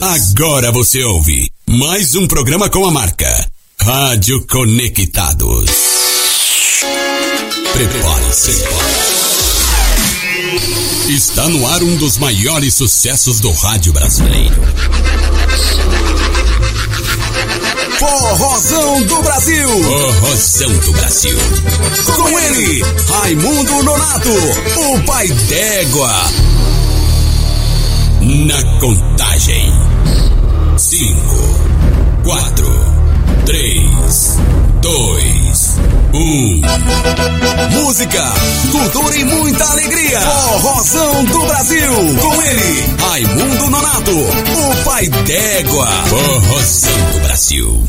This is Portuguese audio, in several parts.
Agora você ouve mais um programa com a marca Rádio Conectados. Prepare-se. Está no ar um dos maiores sucessos do rádio brasileiro. Forrozão do Brasil. Forrozão do Brasil. Com ele, Raimundo Nonato, o pai d'égua. Na contagem. Cinco, quatro, três, dois, um. Música, cultura e muita alegria. Forrozão do Brasil. Com ele, Raimundo Nonato, o pai d'égua. Forrozão do Brasil.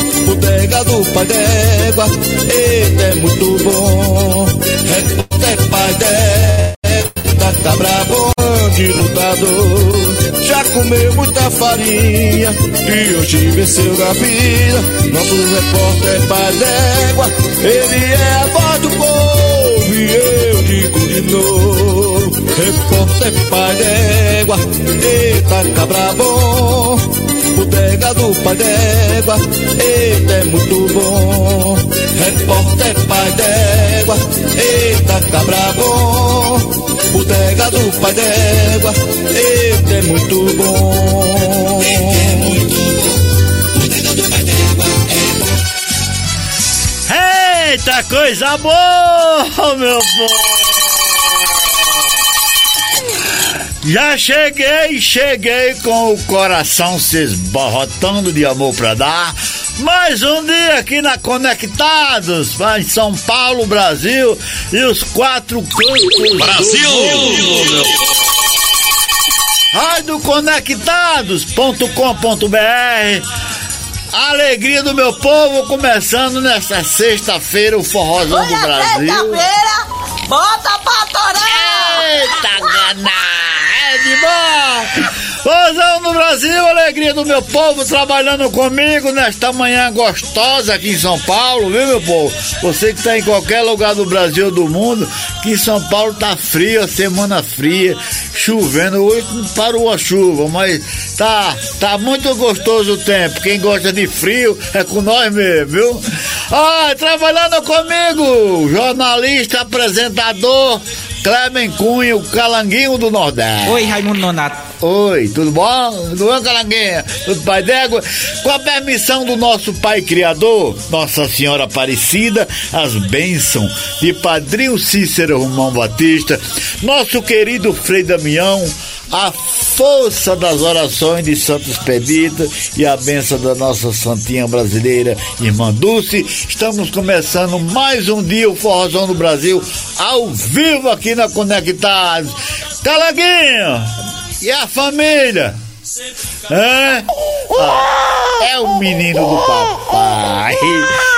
Bodega do pai d'égua, eita é muito bom. Repórter pai d'égua, cabra bom de lutador. Já comeu muita farinha e hoje venceu na vida. Nosso repórter pai d'égua, ele é a voz do povo e eu digo de novo. Repórter pai d'égua, eita cabra bom. Bodega do pai d'égua, eita é muito bom. Repórter pai d'égua, eita cabra bom. Bodega do pai d'égua, eita é muito bom. Eita é muito bom. Bodega do d'égua é bom. Eita coisa boa, meu povo! Já cheguei, cheguei com o coração se esbarrotando de amor pra dar. Mais um dia aqui na Conectados, em São Paulo, Brasil e os quatro cantos Brasil! do mundo, Radioconectados.com.br Alegria do meu povo começando nesta sexta-feira o forrozão do Brasil. Sexta-feira, bota pra torar! Eita, gana! É de bom! Forrozão do Brasil, alegria do meu povo trabalhando comigo nesta manhã gostosa aqui em São Paulo, viu meu povo? Você que está em qualquer lugar do Brasil do mundo, que em São Paulo tá frio, semana fria, chovendo, hoje parou a chuva, mas tá, tá muito gostoso o tempo. Quem gosta de frio é com nós mesmo, viu? Ah, trabalhando comigo, jornalista, apresentador, Clemen Cunha, o calanguinho do Nordeste. Oi, Raimundo Nonato. Oi, tudo bom? Tudo bom, Calanguinha? Tudo pai d'égua? Com a permissão do nosso Pai Criador, Nossa Senhora Aparecida, as bênçãos de Padrinho Cícero Romão Batista, nosso querido Frei Damião, a força das orações de Santo Expedita e a benção da nossa santinha brasileira, irmã Dulce. Estamos começando mais um dia o Forrozão do Brasil, ao vivo aqui na Conectados. Calanguinho! E a família? Hã? Ah, é o menino do papai.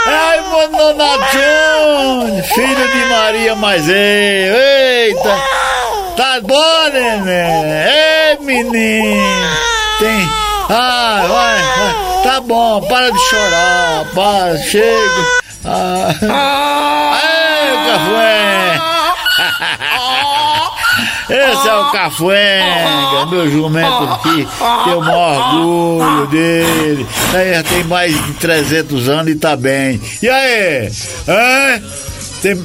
Ai, Mononadinho, filho de Maria mais eu. Eita! Tá bom, neném? Ei, menino! Tem. Ah, vai, vai. Tá bom, para de chorar. Para, chega. Ah. Ei, café! Esse é o Cafuenga, meu jumento aqui, tenho o maior orgulho dele. Ele já tem mais de 300 anos e tá bem. E aí? Hã? Tem...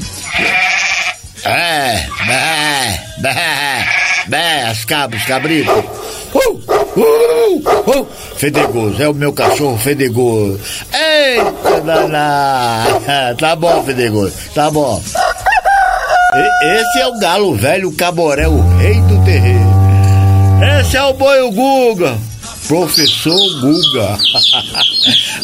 É, bé, bé, bé, as cabras, cabritos. Uh, uh, uh, fedegoso, é o meu cachorro fedegoso. Eita, danada. Tá bom, fedegoso, tá bom. Esse é o galo velho, o caboré, o rei do terreiro. Esse é o boi o Guga, Professor Guga.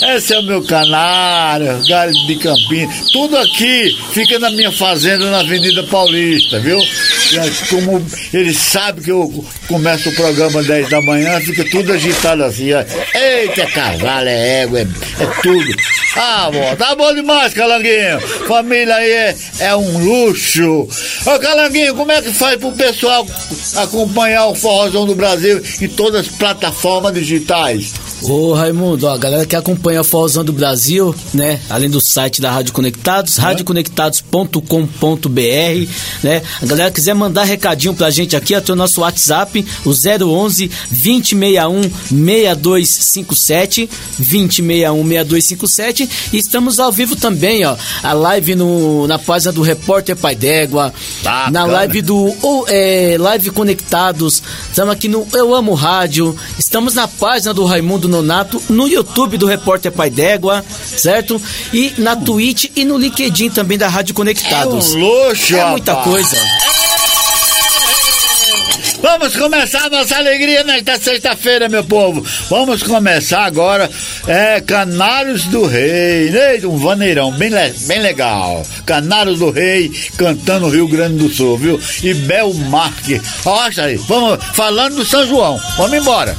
Esse é o meu canário, galho de Campinas. Tudo aqui fica na minha fazenda na Avenida Paulista, viu? Como ele sabe que eu começo o programa 10 da manhã, fica tudo agitado assim. Ó. Eita, é cavalo, é égua, é, é tudo. Ah, bom, tá bom demais, Calanguinho. Família aí é, é um luxo. Ô, Calanguinho, como é que faz pro pessoal acompanhar o Forrozão do Brasil em todas as plataformas digitais? Ô Raimundo, ó, a galera que acompanha o Forrozão do Brasil, né? Além do site da Rádio Conectados, radioconectados.com.br, né? A galera quiser mandar recadinho pra gente aqui, até o nosso WhatsApp, o 011 2061 6257, 2061 6257, e estamos ao vivo também, ó, a live no, na página do Repórter Pai d'Égua, na live do ou, é, Live Conectados, estamos aqui no Eu Amo Rádio, estamos na página do Raimundo Nonato, no YouTube do Repórter Pai d'Égua, certo? E na Twitch e no LinkedIn também da Rádio Conectados. É um luxo, É muita rapaz. coisa. Vamos começar a nossa alegria nesta sexta-feira, meu povo. Vamos começar agora, é, Canários do Rei, né? um vaneirão bem, le- bem legal. Canários do Rei cantando Rio Grande do Sul, viu? E Bel Marque. Olha aí, vamos falando do São João. Vamos embora.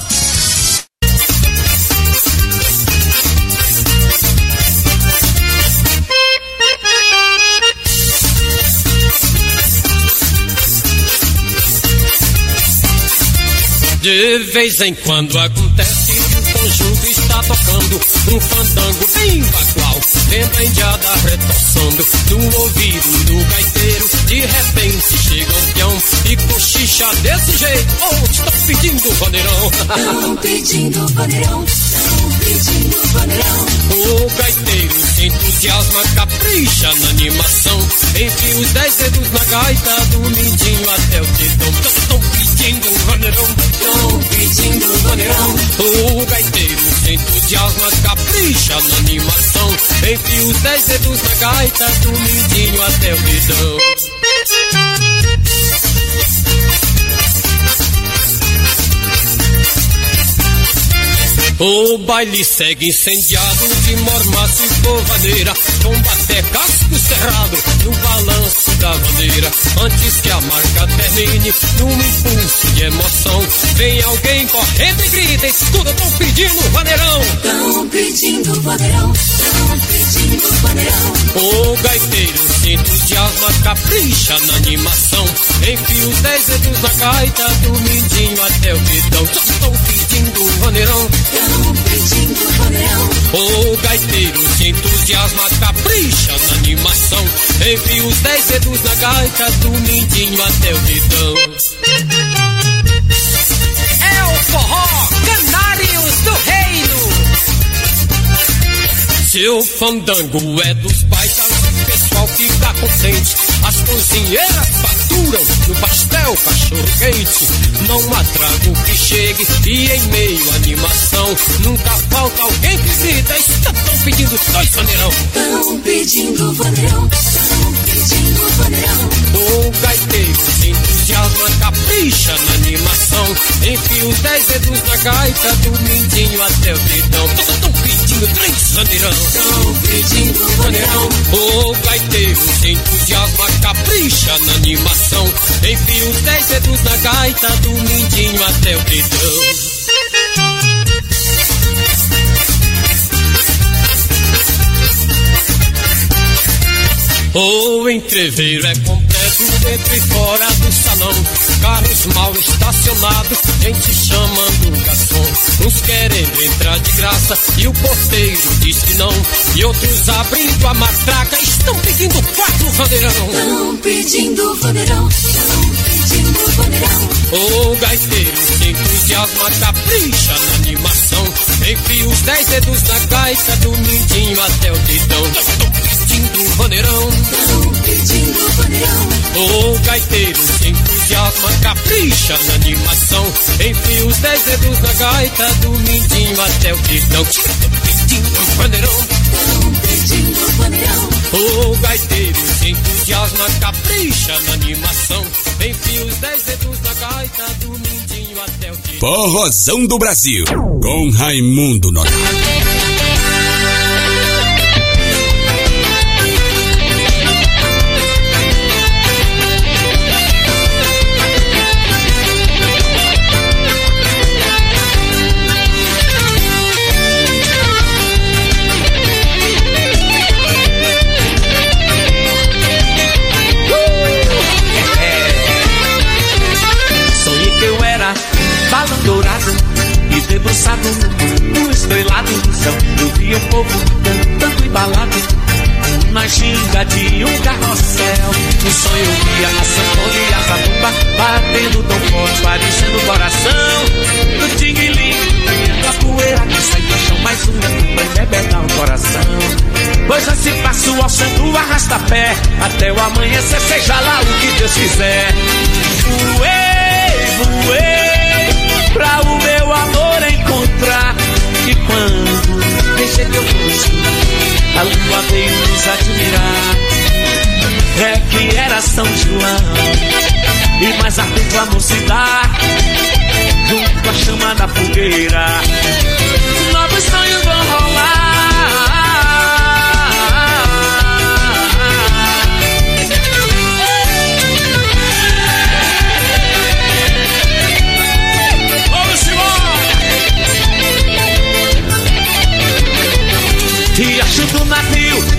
De vez em quando acontece que o conjunto está tocando um fandango bem bagual, vendo a indiada retoçando no ouvido do gaiteiro. De repente chega um peão e cochicha desse jeito. Oh, estão pedindo vaneirão. Tão pedindo tão paneirão. O gaiteiro se entusiasma, capricha na animação. Enfia os dez dedos na gaita, do mindinho até o dedão. Estão pedindo um vaneirão. Tão pedindo paneirão. O gaiteiro se entusiasma, capricha na animação. Enfia os dez dedos na gaita, do até o dedão. O baile segue incendiado de mormaço e porradeira Combate casco cerrado no balanço da bandeira Antes que a marca termine num impulso de emoção Vem alguém correndo e grita Escuta, tão pedindo vaneirão Tão pedindo paneirão, tão. O gaiteiro se entusiasma, capricha na animação Enfia os dez dedos na gaita do mindinho até o dedão Estão pedindo pedindo paneirão. O gaiteiro se entusiasma, capricha na animação. Enfia os dez dedos na gaita, do mindinho até o dedão. É o forró Canários do Reino. Seu fandango é dos baitas, o pessoal fica contente. As cozinheiras faturam no pastel cachorro quente. Não há trago que chegue e em meio à animação nunca falta alguém que grita. Estão pedindo dois maneirão. Tão pedindo paneirão, tão paneirão. O gaiteiro entusiasma, capricha na animação. Enfia os dez dedos na gaita, do mindinho até o dedão. Estão pedindo três maneirão. Tão pedindo paneirão. O gaiteiro entusiasma, capricha na animação. Enfia os dez dedos na gaita, do mindinho até o dedão. O entreveiro é completo dentro e fora do salão. Carros mal estacionados, gente chamando o garçom. Uns querendo entrar de graça e o porteiro diz que não. E outros abrindo a matraca estão pedindo quatro vaneirão. Tão pedindo paneirão, tão pedindo paneirão. O gaiteiro se entusiasma, capricha na animação. Enfia os dez dedos na gaita, do mindinho até o dedão. Estão pedindo vaneirão. Tão pedindo paneirão. O gaiteiro se entusiasma, capricha na animação. Enfia os dez dedos na gaita, do mindinho até o dedão. Estão pedindo vaneirão. Tão pedindo paneirão. O gaiteiro entusiasma, capricha na animação. Enfia os dez dedos na gaita, do mindinho Forrozão do Brasil, com Raimundo Nonato. O povo cantando embalado na ginga de um carrossel. No sonho via a sanfona e a zabumba batendo tão forte, parecendo o coração do tinguilim. A poeira que sai do chão, mais um pra embebedar o coração. Pois assim passo ao santo arrasta-pé, até o amanhecer, seja lá o que Deus quiser. São João, e mais ardente a mocidade, junto à chama da fogueira. Novos sonhos vão rolar.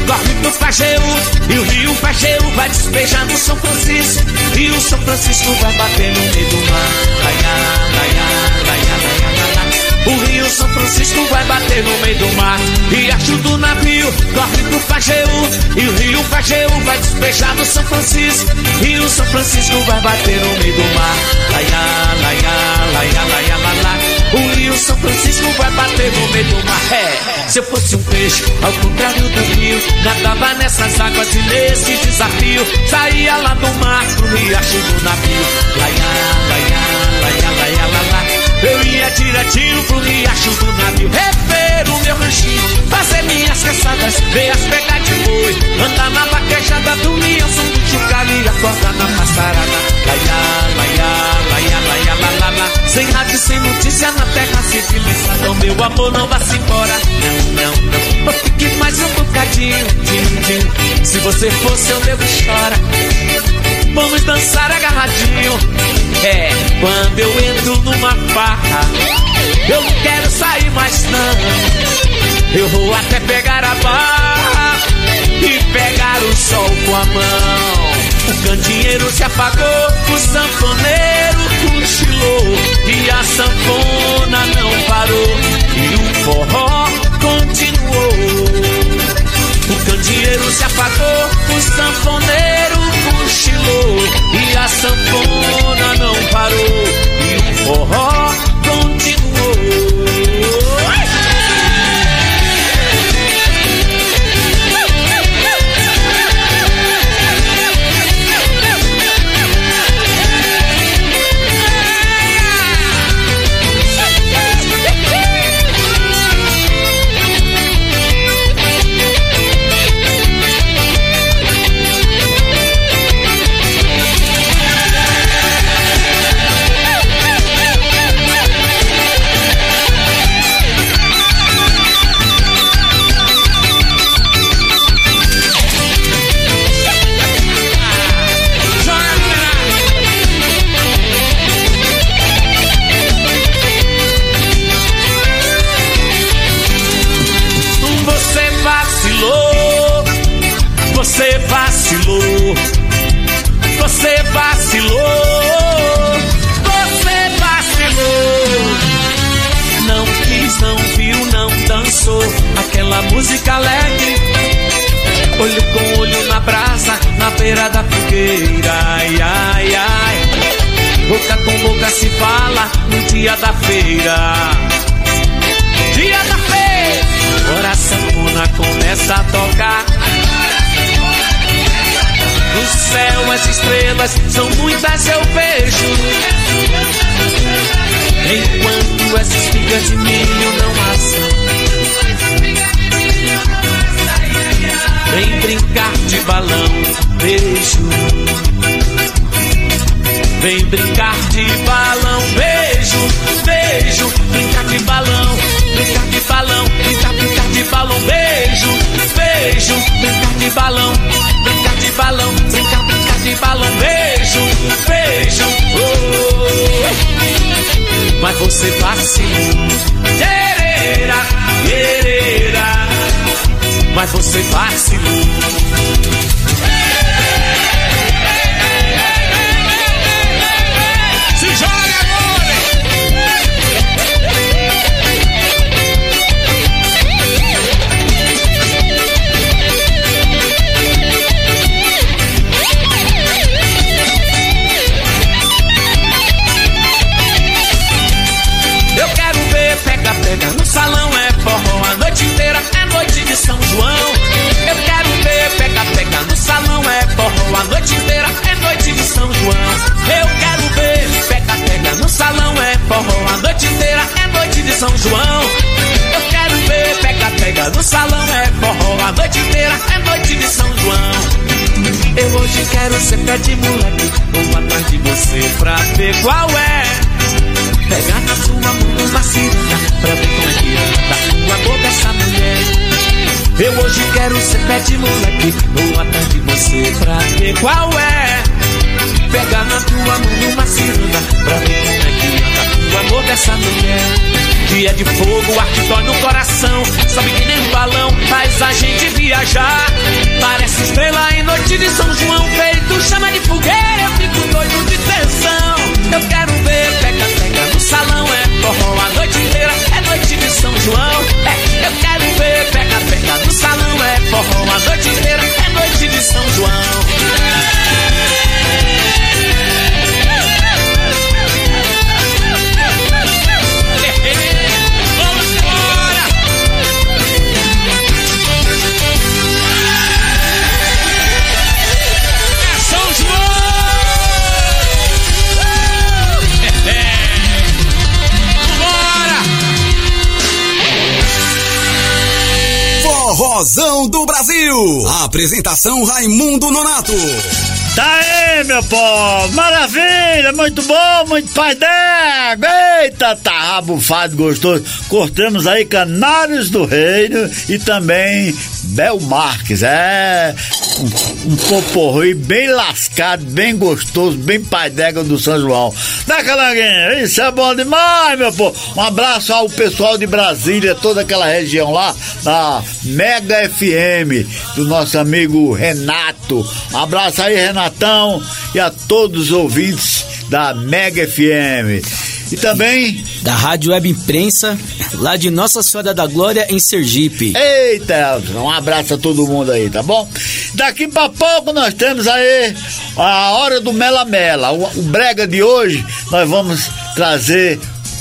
Corre pro Pajeú E o rio Pajeú vai despejar no São Francisco. E o São Francisco vai bater no meio do mar. Laiá, laiá, laiá, laiá, laiá. O rio São Francisco vai bater no meio do mar. Riacho do navio, corre pro Pajeú E o rio Pajeú vai despejar no São Francisco. E o São Francisco vai bater no meio do mar. Laiá, laiá, laiá, laiá, laiá. O rio São Francisco vai bater no meio do mar. É, se eu fosse um peixe, ao contrário do rio, nadava nessas águas e nesse desafio, saía lá do mar pro riacho do navio. Laiá, laiá, laiá. Eu ia direitinho pro riacho do navio, rever o meu ranchinho, fazer minhas caçadas, ver as pegas de boi, andar na vaquejada, ao som do e acordar na passarada. Laiá, laiá, laiá, laiá, laiá, laiá. Sem rádio, sem notícia na terra civilizada. Meu amor, não vá se embora. Não, não, não. Fique mais um bocadinho. Tim, tim. Se você for, seu nego chora. Vamos dançar agarradinho. É, quando eu entro numa farra, eu não quero sair mais não. Eu vou até pegar a barra e pegar o sol com a mão. O candeeiro se apagou, o sanfoneiro cochilou e a sanfona não parou e o forró continuou. O candeeiro se apagou, o sanfoneiro e a sanfona não parou e o forró continuou. Música alegre. Olho com olho na brasa, na beira da fogueira. Ai, ai, ai. Boca com boca se fala no dia da feira. Dia da feira. Agora a sanfona começa a tocar. No céu as estrelas são muitas, eu vejo. Enquanto essas espigas de milho não assam. Vem brincar de balão, beijo. Vem brincar de balão, beijo, beijo. Brincar de balão, brincar de balão, brincar, brincar de balão, beijo, beijo. Brincar de balão, brincar de balão, brincar, brincar de balão, beijo, beijo. Oh. Mas você vacilou, assim, Pereira, Pereira. Se São João. Eu quero ver pega pega no salão é forró a noite inteira é noite de São João. Eu quero ver pega pega no salão é forró a noite inteira é noite de São João. Eu quero ver pega pega no salão é forró a noite inteira é noite de São João. Eu hoje quero ser pé de moleque Vou atrás de você pra ver qual é Pegar na sua mão uma ciranda Pra ver como é que anda O amor dessa mulher Eu hoje quero ser pé de moleque Vou atrás de você pra ver qual é Pegar na tua mão uma ciranda Pra ver como é que anda O amor dessa mulher que é de fogo, ar que dói no coração. Sobe que nem um balão, faz a gente viajar. Parece estrela em noite de São João, feito chama de fogueira. Eu fico doido de tensão. Eu quero ver, pega, pega no salão. É forró a noite inteira, noite de São João. É, eu quero ver, pega, pega no salão. É forró a noite inteira, é noite de São João. Forrozão do Brasil. Apresentação Raimundo Nonato. Tá aí, meu povo! Maravilha! Muito bom, muito pai d'égua! Eita, tá rabufado, gostoso! Cortamos aí Canários do Reino e também Bel Marques, é um, um poporri bem lascado, bem gostoso, bem pai d'égua do São João. Né, Calanguinho? Isso é bom demais, meu povo! Um abraço ao pessoal de Brasília, toda aquela região lá, da Mega FM, do nosso amigo Renato. Abraço aí, Renatão, e a todos os ouvintes da Mega FM. E também Da Rádio Web Imprensa, lá de Nossa Senhora da Glória, em Sergipe. Eita, Elton, um abraço a todo mundo aí, tá bom? Daqui pra pouco nós temos aí a hora do Mela Mela. O, o brega de hoje nós vamos trazer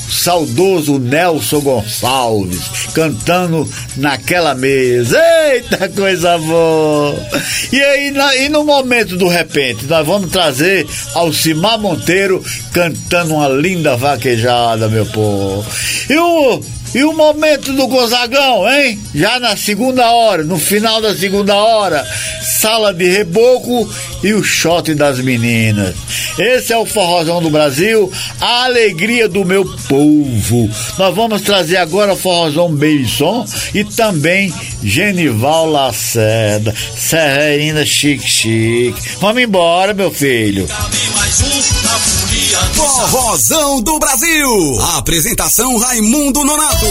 saudoso Nelson Gonçalves cantando naquela mesa. Eita, coisa boa! E aí, na- e no momento do repente, nós vamos trazer Alcimar Monteiro cantando uma linda vaquejada, meu povo. E o e o momento do Gonzagão, hein? Já na segunda hora, no final da segunda hora, sala de reboco e o shot das meninas. Esse é o Forrozão do Brasil, a alegria do meu povo. Nós vamos trazer agora o Forrozão Babyson e também Genival Lacerda, Serreinha chique chique. Vamos embora, meu filho. Forrozão do Brasil. Apresentação Raimundo Nonato.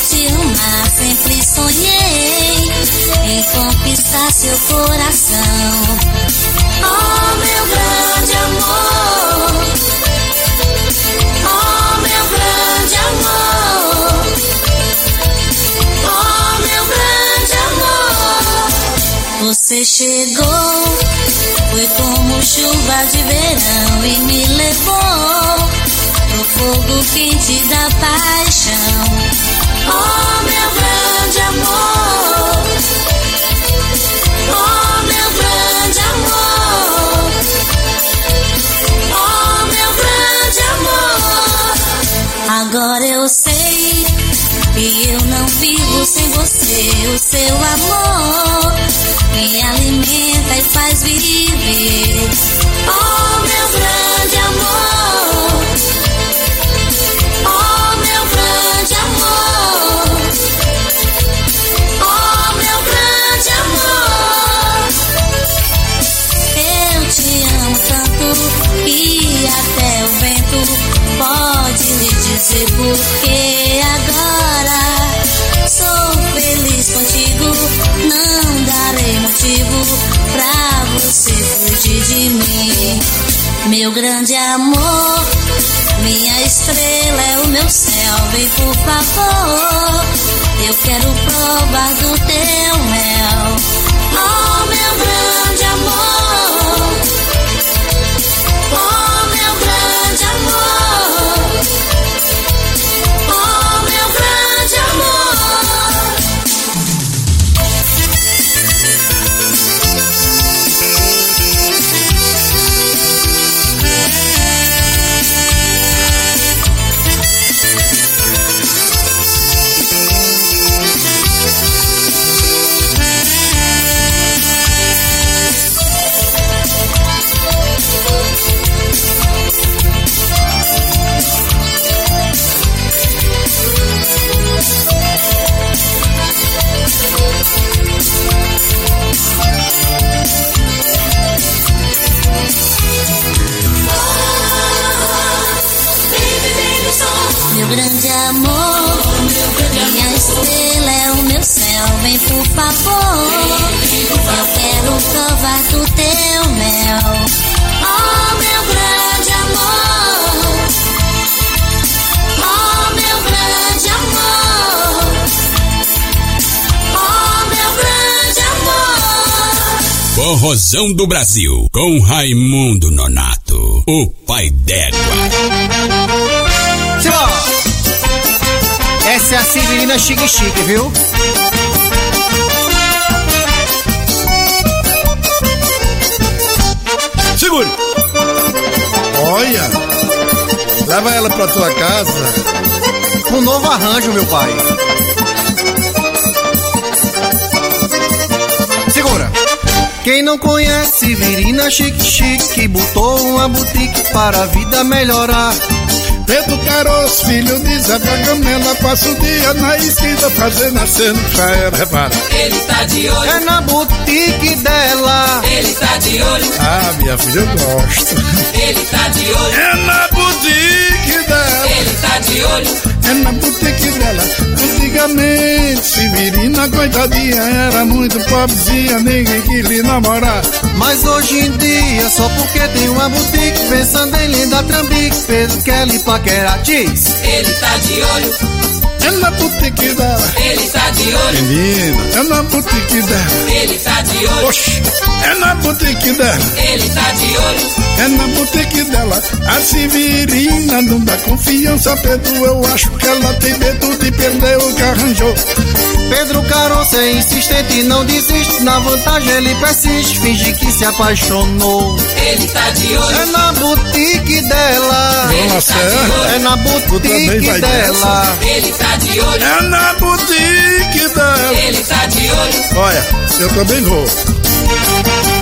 Te amar. Sempre sonhei em conquistar seu coração. Oh, meu grande amor. Oh, meu grande amor. Oh, meu grande amor. Você chegou, foi como chuva de verão e me levou pro fogo quente da paixão. Agora eu sei que eu não vivo sem você. O seu amor me alimenta e faz viver. Oh, meu pode me dizer por que agora sou feliz contigo. Não darei motivo pra você fugir de mim. Meu grande amor, minha estrela é o meu céu. Vem por favor, eu quero provar do teu mel. Oh, meu grande amor. Do Brasil, com Raimundo Nonato, o pai d'égua. Essa é a Severina Chique Chique, viu? Segure! Olha! Leva ela pra tua casa. Um novo arranjo, meu pai. Quem não conhece Severina Chique Chique botou uma boutique para a vida melhorar. Pedro Caroço, filho de Zé Gamela, passa o dia na esquina fazendo aceno pra ela, repara. Ele tá de olho, É na boutique dela. ele tá de olho, Ah, minha filha, eu gosto. ele tá de olho, É na boutique dela, ele tá de olho, é na boutique dela. Antigamente, Severina, coitadinha, era muito pobrezinha, ninguém queria namorar. Mas hoje em dia, só porque tem uma boutique, pensando em linda trambique, Pedro Kelly paquera diz. ele tá de olho, É na boutique dela. ele tá de olho, Menina, é na boutique dela. ele tá de olho, Oxi, é na boutique dela. ele tá de olho, É na boutique dela, a Severina não dá confiança, Pedro. Eu acho que ela tem medo de perder o que arranjou. Pedro Caroço é insistente e não desiste, na vantagem ele persiste, finge que se apaixonou. ele tá de É olho, na boutique dela. Dona Serra, É na boutique dela. ele tá de olho, é na boutique dela. ele tá de olho, Olha, eu também vou.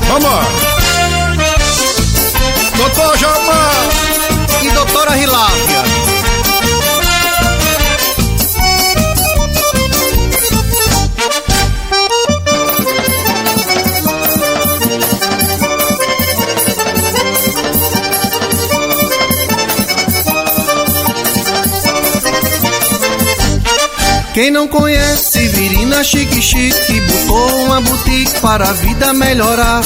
Vamos! Doutor Jalmar! E doutora Hilávia. Quem não conhece Severina Chique Chique botou uma boutique para a vida melhorar.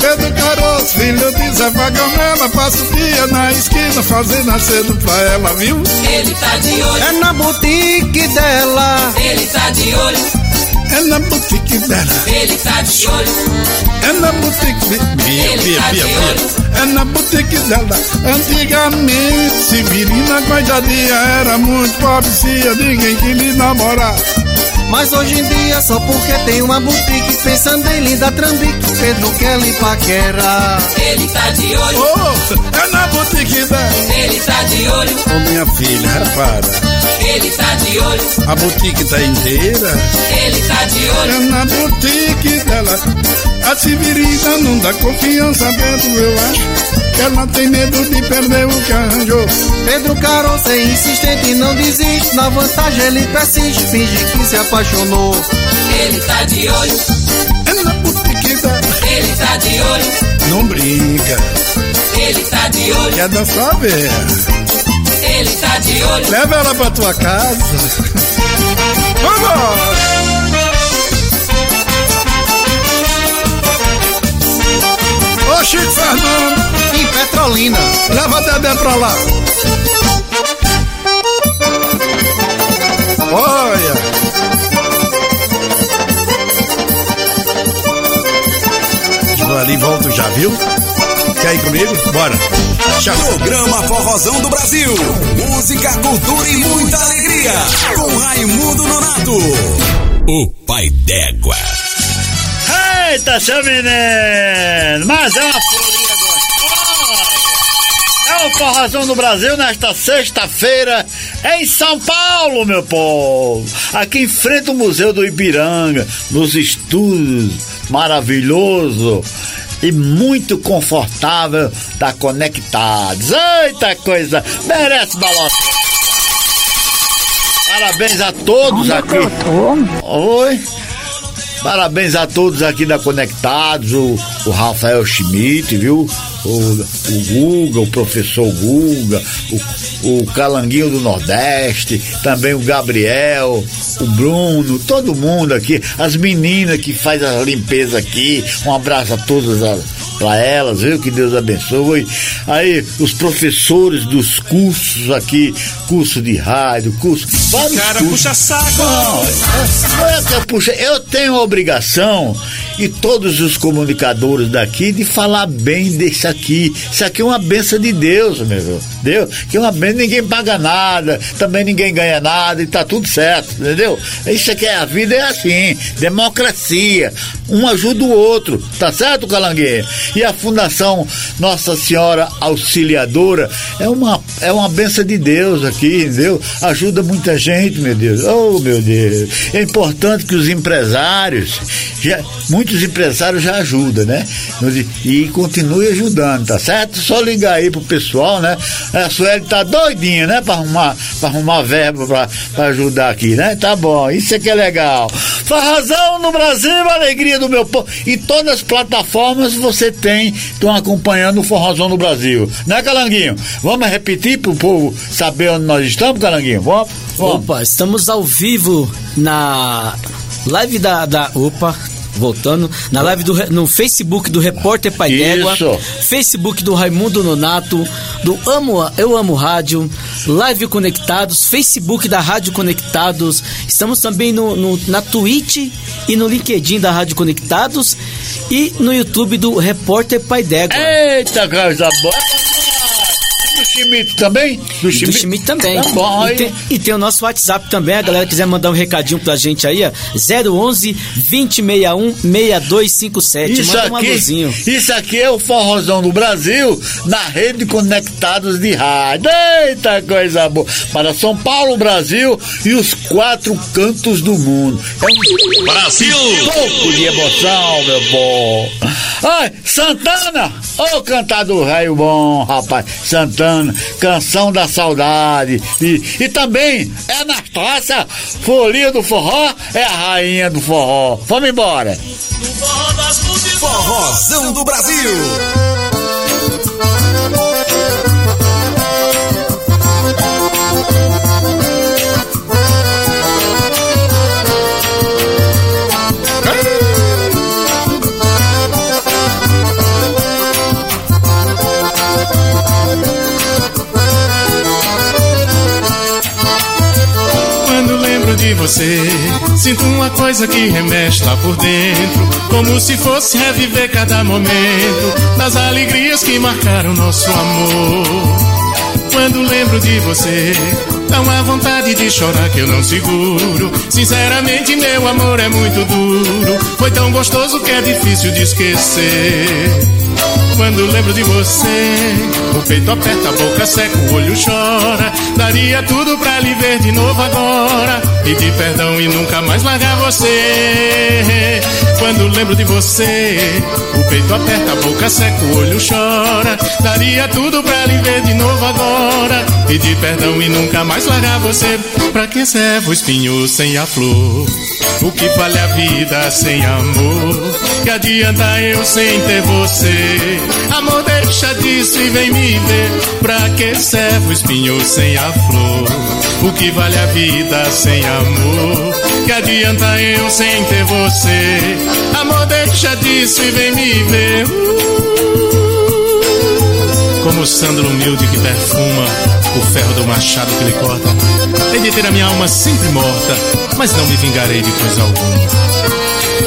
Pedro Caroço, filho de Zé Vagamela, passa o dia na esquina fazendo aceno pra ela, viu? ele tá de olho, É na boutique dela. ele tá de olho, É na boutique dela. ele tá de olho, É na boutique de... Via, via, via, via. É na boutique dela. Antigamente, Severina, coitadinha, era muito pobrezinha, ninguém queria namorar. Mas hoje em dia, só porque tem uma boutique, pensando em linda trambique, Pedro Kelly paquera. ele tá de olho, Oh, é na boutique dela. ele tá de olho, Ô minha filha, repara, ele tá de olho, a boutique tá inteira. ele tá de É olho, na boutique dela. A Severina não dá confiança dentro, eu acho. Que ela tem medo de perder o que arranjou. Pedro Caroço é insistente e não desiste, na vantagem ele persiste, finge que se apaixonou. ele tá de olho, É na boutique dela. ele tá de olho, Não brinca, ele tá de olho, quer dançar ver. Ele tá de olho. Leva ela pra tua casa. Vamos! Ô Chico Fernando, em Petrolina. Leva a Dedé pra lá. Olha. Vou ali volto já, viu? Quer ir comigo? Bora. Tchau. Programa Forrozão do Brasil. Música, cultura e muita alegria. Com Raimundo Nonato. O pai d'égua. Eita, seu menino! Mas é uma folia gostosa! É o Forrozão do Brasil nesta sexta-feira em São Paulo, meu povo! Aqui em frente ao Museu do Ipiranga, nos estúdios maravilhoso e muito confortável da Conectados. Eita coisa! Merece balanço! Parabéns a todos aqui. Oi. Parabéns a todos aqui da Conectados, o, o Rafael Schmidt, viu? O, o Guga, o professor Guga, o, o Calanguinho do Nordeste, também o Gabriel, o Bruno, todo mundo aqui, as meninas que faz a limpeza aqui. Um abraço a todas as para elas, viu? Que Deus abençoe. Aí, os professores dos cursos aqui, curso de rádio, curso. Vários cara cursos. puxa saco. Não, é que eu tenho a obrigação e todos os comunicadores daqui de falar bem desse aqui. Isso aqui é uma benção de Deus, meu Deus. Que é uma benção, ninguém paga nada, também ninguém ganha nada e tá tudo certo, entendeu? Isso aqui é a vida, é assim, democracia. Um ajuda o outro, tá certo, Calangueiro? E a Fundação Nossa Senhora Auxiliadora é uma, é uma benção de Deus aqui, entendeu? Ajuda muita gente, meu Deus. Oh, meu Deus. É importante que os empresários, já, muitos empresários já ajudam, né? E continue ajudando, tá certo? Só ligar aí pro pessoal, né? A Sueli tá doidinha, né? Pra arrumar, pra arrumar verba pra, pra ajudar aqui, né? Tá bom, isso é que é legal. Farrazão no Brasil, alegria do meu povo. E todas as plataformas você tem, estão acompanhando o Forrozão no Brasil. Né, Calanguinho? Vamos repetir pro povo saber onde nós estamos, Calanguinho? Vamos? Opa, estamos ao vivo na live da. da opa, voltando, na live do, no Facebook do Repórter Pai D'Égua. Facebook do Raimundo Nonato, do Amo, Eu Amo Rádio, Live Conectados, Facebook da Rádio Conectados, estamos também no, no- na Twitch e no LinkedIn da Rádio Conectados e no YouTube do Repórter Pai D'Égua. Eita, coisa boa. Schmidt também? Do Do Schmidt também. Tá bom, e, tem, e tem o nosso WhatsApp também, a galera quiser mandar um recadinho pra gente aí, ó, 011 2061 6257. Isso Manda um aqui, isso aqui é o Forrozão do Brasil na rede Conectados de Rádio. Eita coisa boa. Para São Paulo, Brasil e os quatro cantos do mundo. É um Brasil! pouco de emoção, meu povo. Ai, Santana! Ô cantar do raio bom, rapaz. Santana, canção da saudade. E, e também é Anastácia, folia do forró, é a rainha do forró. Vamos embora. Forrozão do Brasil. De você, sinto uma coisa que remexe lá por dentro. Como se fosse reviver cada momento das alegrias que marcaram nosso amor. Quando lembro de você, dá uma vontade de chorar que eu não seguro. Sinceramente, meu amor é muito duro. Foi tão gostoso que é difícil de esquecer. Quando lembro de você, o peito aperta, a boca seca, o olho chora. Daria tudo pra lhe ver de novo agora. Pedir perdão e nunca mais largar você. Quando lembro de você, o peito aperta, a boca seca, o olho chora. Daria tudo pra lhe ver de novo agora. Pedir perdão e nunca mais largar você. Pra que serve o espinho sem a flor? O que vale a vida sem amor? Que adianta eu sem ter você? Amor, deixa disso e vem me ver. Pra que serve o espinho sem a flor? O que vale a vida sem amor? Que adianta eu sem ter você? Amor, deixa disso e vem me ver. O Sandro humilde que perfuma o ferro do machado que lhe corta. Hei de ter a minha alma sempre morta, mas não me vingarei de coisa alguma.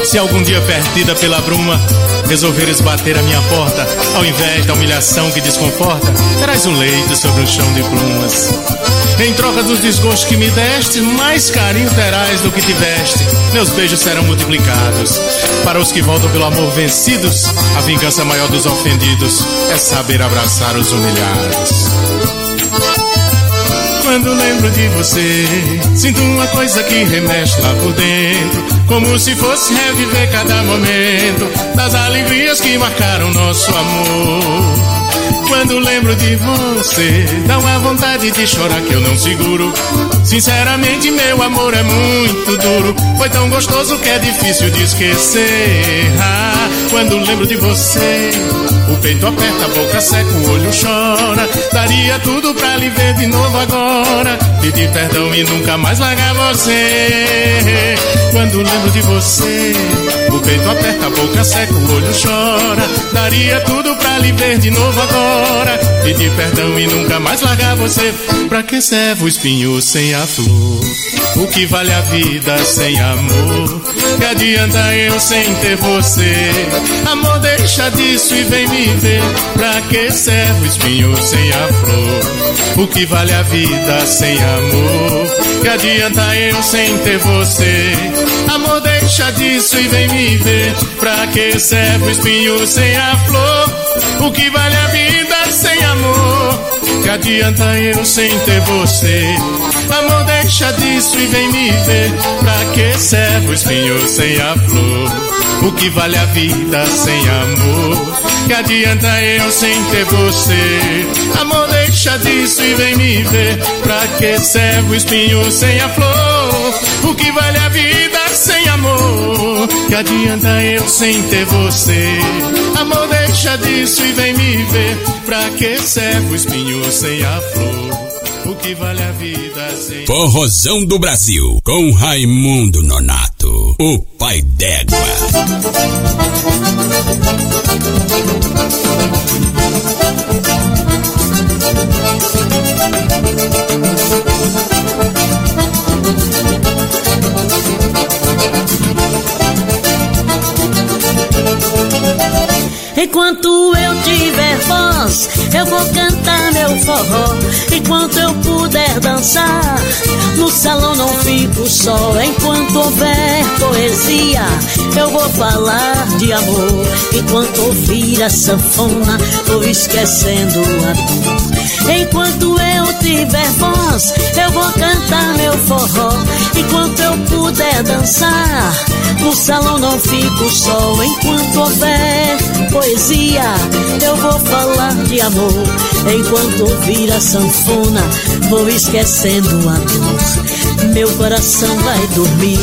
Se algum dia perdida pela bruma, resolveres bater a minha porta, ao invés da humilhação que desconforta, terás um leito sobre um chão de plumas. Em troca dos desgostos que me deste, mais carinho terás do que tiveste. Meus beijos serão multiplicados. Para os que voltam pelo amor vencidos, a vingança maior dos ofendidos é saber abraçar os humilhados. Quando lembro de você, sinto uma coisa que remexe lá por dentro, como se fosse reviver cada momento das alegrias que marcaram nosso amor. Quando lembro de você, dá uma vontade de chorar que eu não seguro. Sinceramente, meu amor é muito duro. Foi tão gostoso que é difícil de esquecer. Ah, quando lembro de você, o peito aperta, a boca seca, o olho chora. Daria tudo pra lhe ver de novo agora. Pedir perdão e nunca mais largar você. Quando lembro de você, o peito aperta, a boca seca, o olho chora. Daria tudo pra lhe ver de novo agora. Pedir perdão e nunca mais largar você. Pra que serve o espinho sem a flor? O que vale a vida sem amor? Que adianta eu sem ter você? Amor, deixa disso e vem me ver. Pra que serve o espinho sem a flor? O que vale a vida sem amor? Que adianta eu sem ter você? Amor, deixa disso e vem me ver. Pra que serve o espinho sem a flor? O que vale a vida sem amor? Que adianta eu sem ter você? Amor, deixa disso e vem me ver. Pra que serve o espinho sem a flor? O que vale a vida sem amor? Que adianta eu sem ter você? Amor, deixa disso e vem me ver. Pra que serve o espinho sem a flor? O que vale a vida Que adianta eu sem ter você? Amor, deixa disso e vem me ver. Pra que serve o espinho sem a flor? O que vale a vida sem Forrozão do Brasil, com Raimundo Nonato, o pai d'égua. Enquanto eu tiver voz, eu vou cantar meu forró. Enquanto eu puder dançar, no salão não fico só. Enquanto houver poesia, eu vou falar de amor. Enquanto ouvir a sanfona, vou esquecendo a dor. Enquanto eu tiver voz, eu vou cantar meu forró. Enquanto eu puder dançar, no salão não fico só. Enquanto houver poesia, eu vou falar de amor. Enquanto ouvir a sanfona, vou esquecendo a dor. Meu coração vai dormir,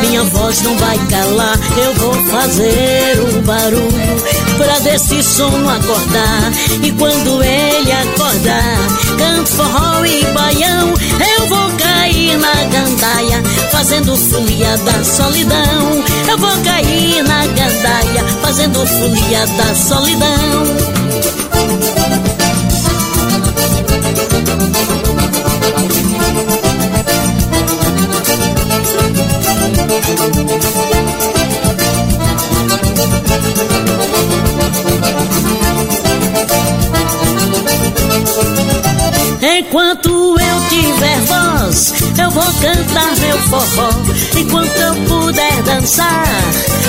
minha voz não vai calar. Eu vou fazer um barulho pra desse sono acordar. E quando ele acordar, canto forró e baião, eu vou cair na gandaia, fazendo folia da solidão. Eu vou cair na gandaia, fazendo folia da solidão. Enquanto eu tiver voz, eu vou cantar meu forró. Enquanto eu puder dançar,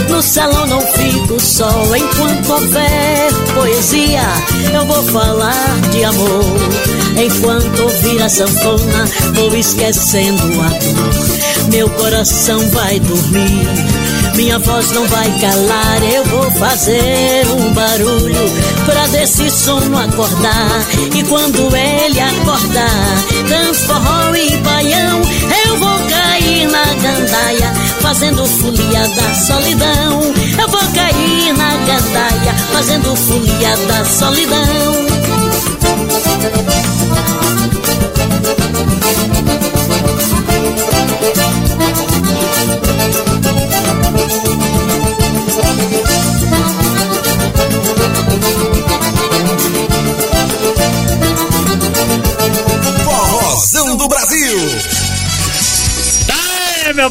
no salão não fico só. Enquanto houver poesia, eu vou falar de amor. Enquanto ouvir a sanfona, vou esquecendo a dor. Meu coração vai dormir. Minha voz não vai calar, eu vou fazer um barulho pra desse sono acordar. E quando ele acordar, dança forró e baião, eu vou cair na gandaia, fazendo folia da solidão. Eu vou cair na gandaia, fazendo folia da solidão.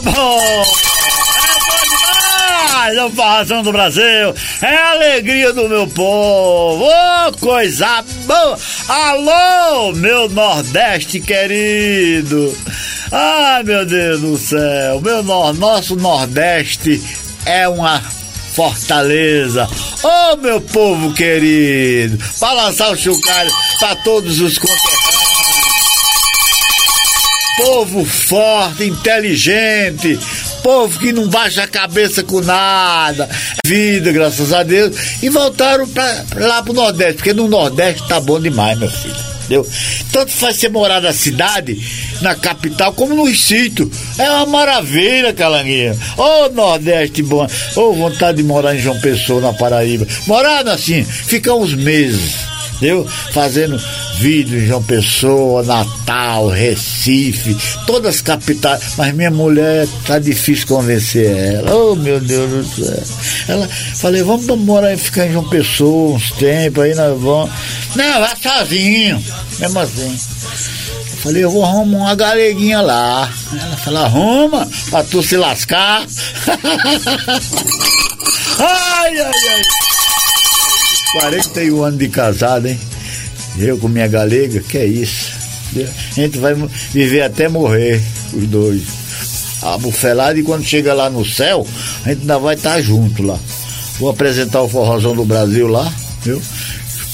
Bom! É o Forrozão do Brasil! É a alegria do meu povo! Ô, coisa boa! Alô, meu Nordeste querido! Ai, meu Deus do céu! Meu, nosso Nordeste é uma fortaleza! Ô, meu povo querido! Pra lançar o chocalho pra todos os conterrâneos! Povo forte, inteligente, povo que não baixa a cabeça com nada, vida, graças a Deus, e voltaram pra, lá pro Nordeste, porque no Nordeste tá bom demais, meu filho. Entendeu? Tanto faz você morar na cidade, na capital, como no sítio. É uma maravilha, Calanguinha. Ô Nordeste bom. Ô vontade de morar em João Pessoa, na Paraíba. Morar assim, ficar uns meses entendeu? Fazendo vídeo em João Pessoa, Natal, Recife, todas as capitais. Mas minha mulher tá difícil convencer ela. Oh, meu Deus do céu. Ela, falei, vamos morar e ficar em João Pessoa uns tempos, aí nós vamos. Não, vai sozinho, mesmo assim. Eu falei, eu vou arrumar uma galeguinha lá. Ela falou, arruma, pra tu se lascar. ai, ai, ai. 41 anos de casado, hein? Eu com minha galega, que é isso? A gente vai viver até morrer, os dois. A bufelada e quando chega lá no céu, a gente ainda vai estar junto lá. Vou apresentar o Forrozão do Brasil lá, viu?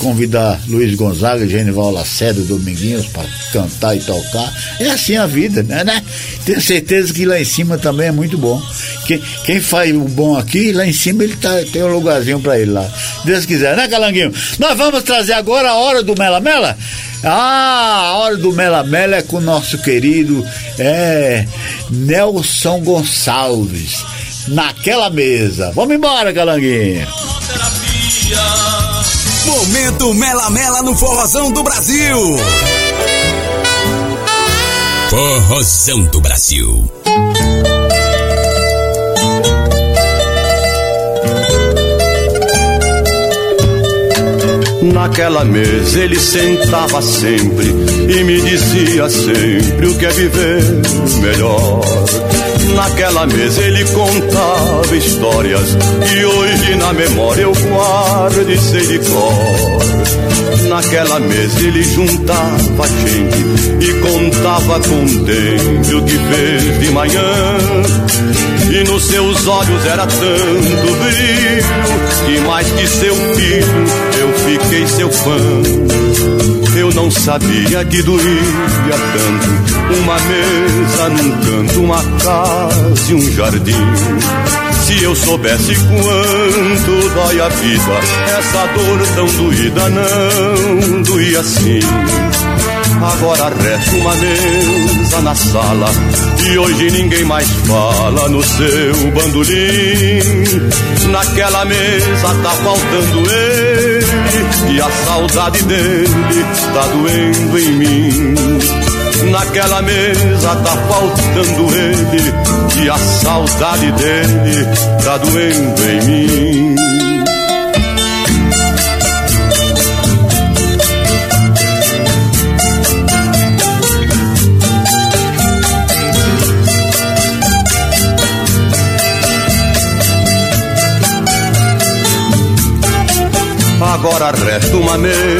Convidar Luiz Gonzaga, Genival Lacerda, Dominguinhos para cantar e tocar. É assim a vida, né? né? Tenho certeza que lá em cima também é muito bom. Quem, quem faz o bom aqui, lá em cima ele tá, tem um lugarzinho para ele lá. Deus quiser, né, Calanguinho? Nós vamos trazer agora a hora do Mela Mela? Ah, a hora do Mela Mela é com o nosso querido é, Nelson Gonçalves. Naquela mesa. Vamos embora, Calanguinho. Momento Mela Mela no Forrozão do Brasil. Forrozão do Brasil. Naquela mesa ele sentava sempre e me dizia sempre o que é viver melhor. Naquela mesa ele contava histórias e hoje na memória eu guardo e sei de cor. Naquela mesa ele juntava gente e contava contente o que fez de manhã. E nos seus olhos era tanto brilho que mais que seu filho eu fiquei seu fã. Eu não sabia que doía tanto uma mesa num canto, uma casa e um jardim. Se eu soubesse quanto dói a vida, essa dor tão doída não doía assim. Agora resta uma mesa na sala e hoje ninguém mais fala no seu bandolim. Naquela mesa tá faltando ele e a saudade dele tá doendo em mim. Naquela mesa tá faltando ele e a saudade dele tá doendo em mim. Agora resta uma mesa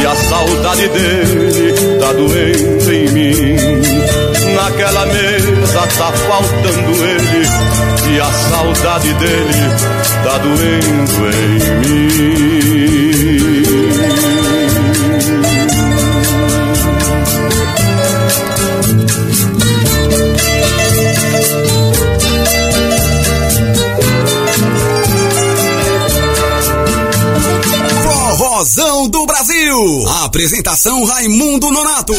E a saudade dele tá doendo em mim. Naquela mesa tá faltando ele E a saudade dele tá doendo em mim Brasil. Apresentação Raimundo Nonato.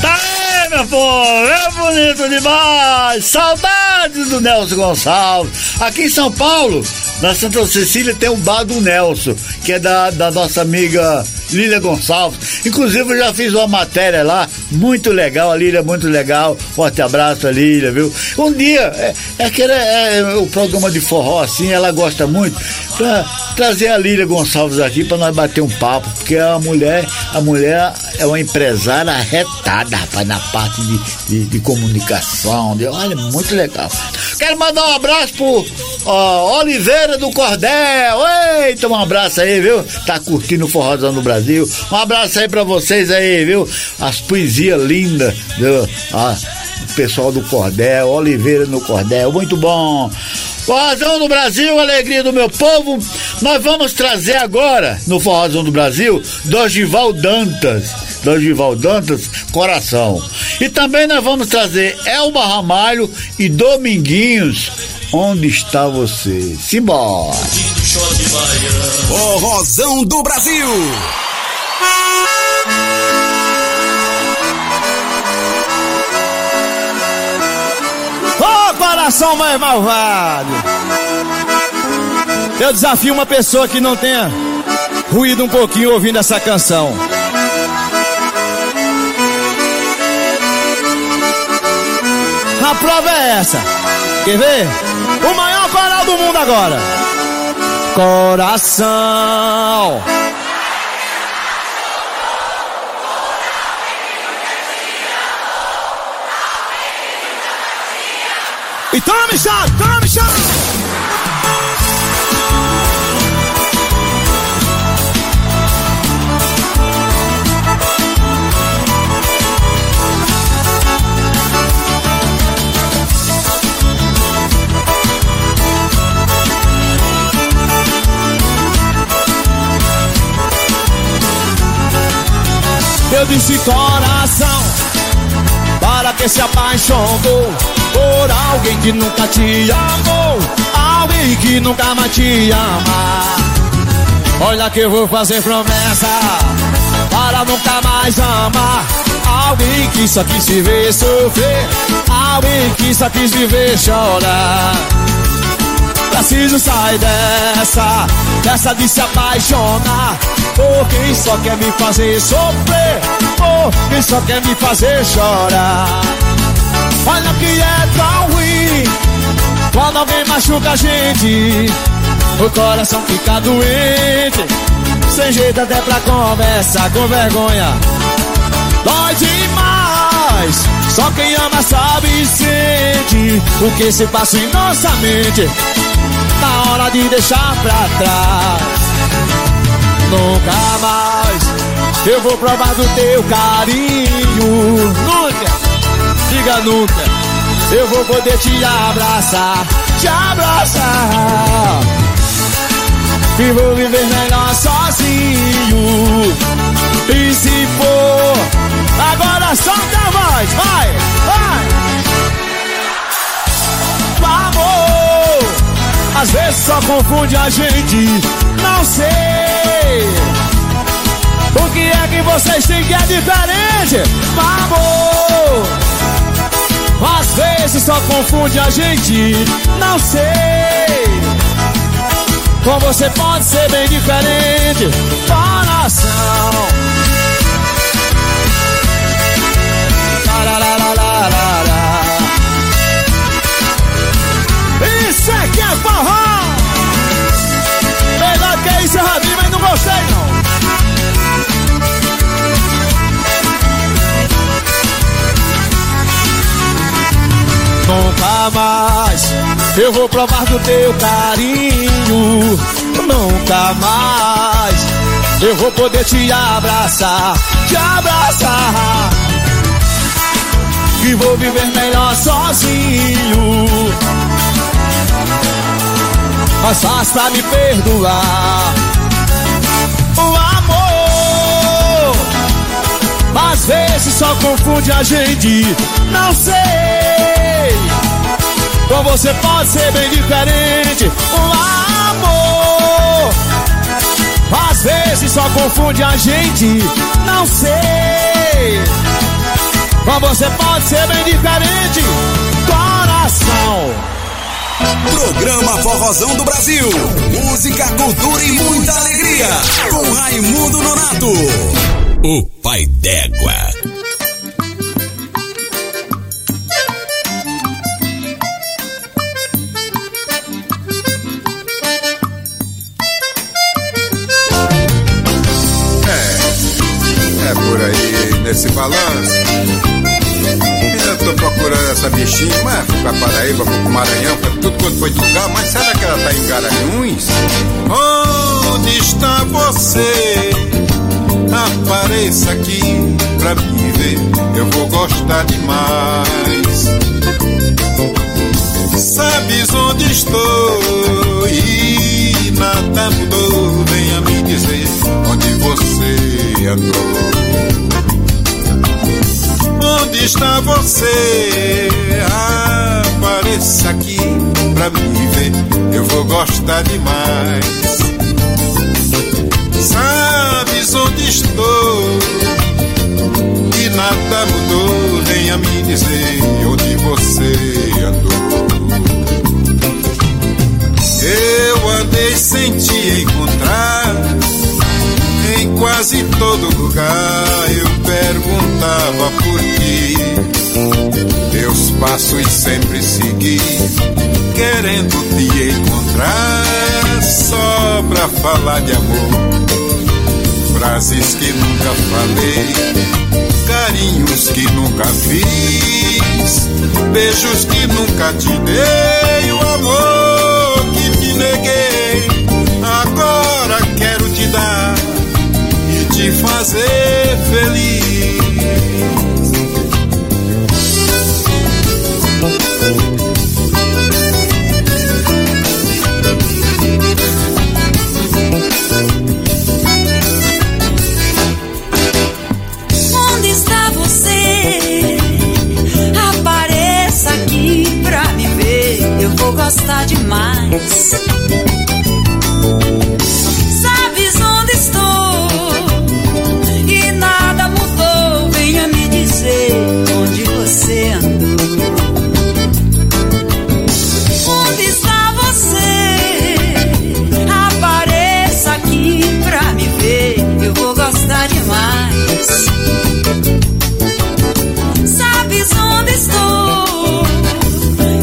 Tá aí, meu povo, é bonito demais. Saudades do Nelson Gonçalves. Aqui em São Paulo, na Santa Cecília, tem o bar do Nelson, que é da, da nossa amiga Lília Gonçalves. Inclusive, eu já fiz uma matéria lá, muito legal. A Lília é muito legal. Forte abraço a Lília, viu? Um dia, é, é aquele é, o programa de forró, assim, ela gosta muito. Pra trazer a Lília Gonçalves aqui pra nós bater um papo, porque a mulher, a mulher é uma empresária arretada, rapaz, na parte de, de, de comunicação. De, olha, muito legal. Quero mandar um abraço pro ó, Oliveira do Cordel. Eita, um abraço aí, viu? Tá curtindo o forrozão do Brasil. Um abraço aí pra vocês aí, viu? As poesias lindas, viu? Pessoal do Cordel, Oliveira no Cordel, muito bom. Forrozão do Brasil, alegria do meu povo. Nós vamos trazer agora, no Forrozão do Brasil, Dorival Dantas. Dorival Dantas, Coração. E também nós vamos trazer Elba Ramalho e Dominguinhos. Onde está você? Simbora! Forrozão do Brasil. Ô coração mais malvado! Eu desafio uma pessoa que não tenha ruído um pouquinho ouvindo essa canção. A prova é essa. Quer ver? O maior coral do mundo agora. Coração. E tome já, tome já. Eu disse coração, para que se apaixonou por alguém que nunca te amou, alguém que nunca mais te ama. Olha que eu vou fazer promessa para nunca mais amar. Alguém que só quis se ver sofrer, alguém que só quis viver chorar. Preciso sair dessa, dessa de se apaixonar Por quem só quer me fazer sofrer Por quem só quer me fazer chorar Olha que é tão ruim. Quando alguém machuca a gente O coração fica doente. Sem jeito até pra conversar com vergonha. Dói demais. Só quem ama sabe e sente O que se passa em nossa mente. Na hora de deixar pra trás. Nunca mais. Eu vou provar do teu carinho. Nunca, diga nunca, eu vou poder te abraçar, te abraçar. E vou viver melhor sozinho. E se for, agora solta a voz, vai, vai. Vamos! Às vezes só confunde a gente, não sei. O que é que vocês têm que é diferente? Amor. Às vezes só confunde a gente, não sei. Com você pode ser bem diferente, coração. Isso é aqui é forró! Melhor que isso, Rabinho, mas não gostei. Nunca mais eu vou provar do teu carinho. Nunca mais eu vou poder te abraçar, te abraçar. Que vou viver melhor sozinho. Mas faz pra me perdoar. O amor, às vezes só confunde a gente. Não sei. Com você pode ser bem diferente. O amor, às vezes só confunde a gente. Não sei. Com você pode ser bem diferente. Coração. Programa Forrozão do Brasil. Música, cultura e muita alegria. Com Raimundo Nonato. O pai d'égua. Nesse balanço. Eu tô procurando essa bichinha, mas fui pra Paraíba, fui pro Maranhão, pra tudo quanto foi lugar, mas será que ela tá em Garanhuns? Onde está você? Apareça aqui pra me ver, eu vou gostar demais. Sabes onde estou e nada mudou, venha me dizer onde você andou. Onde está você? Apareça aqui pra me ver, eu vou gostar demais. Sabes onde estou? E nada mudou, venha me dizer onde você andou. Eu andei sem te encontrar quase todo lugar. Eu perguntava por ti, teus passos sempre segui, querendo te encontrar só pra falar de amor. Frases que nunca falei, carinhos que nunca fiz, beijos que nunca te dei, o amor que te neguei. Agora quero te dar te fazer feliz. Onde está você? Apareça aqui pra me ver. Eu vou gostar demais. Sabes onde estou?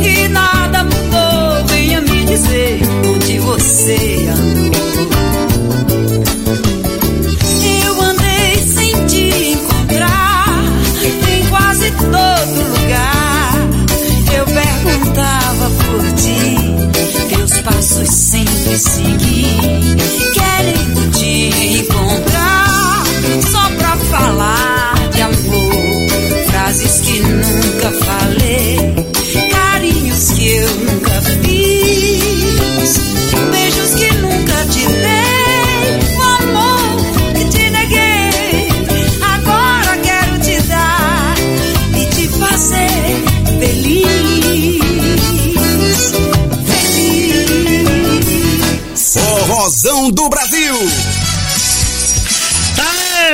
E nada mudou. Venha me dizer onde você andou. Eu andei sem te encontrar em quase todo lugar. Eu perguntava por ti, teus passos sempre segui, querendo falar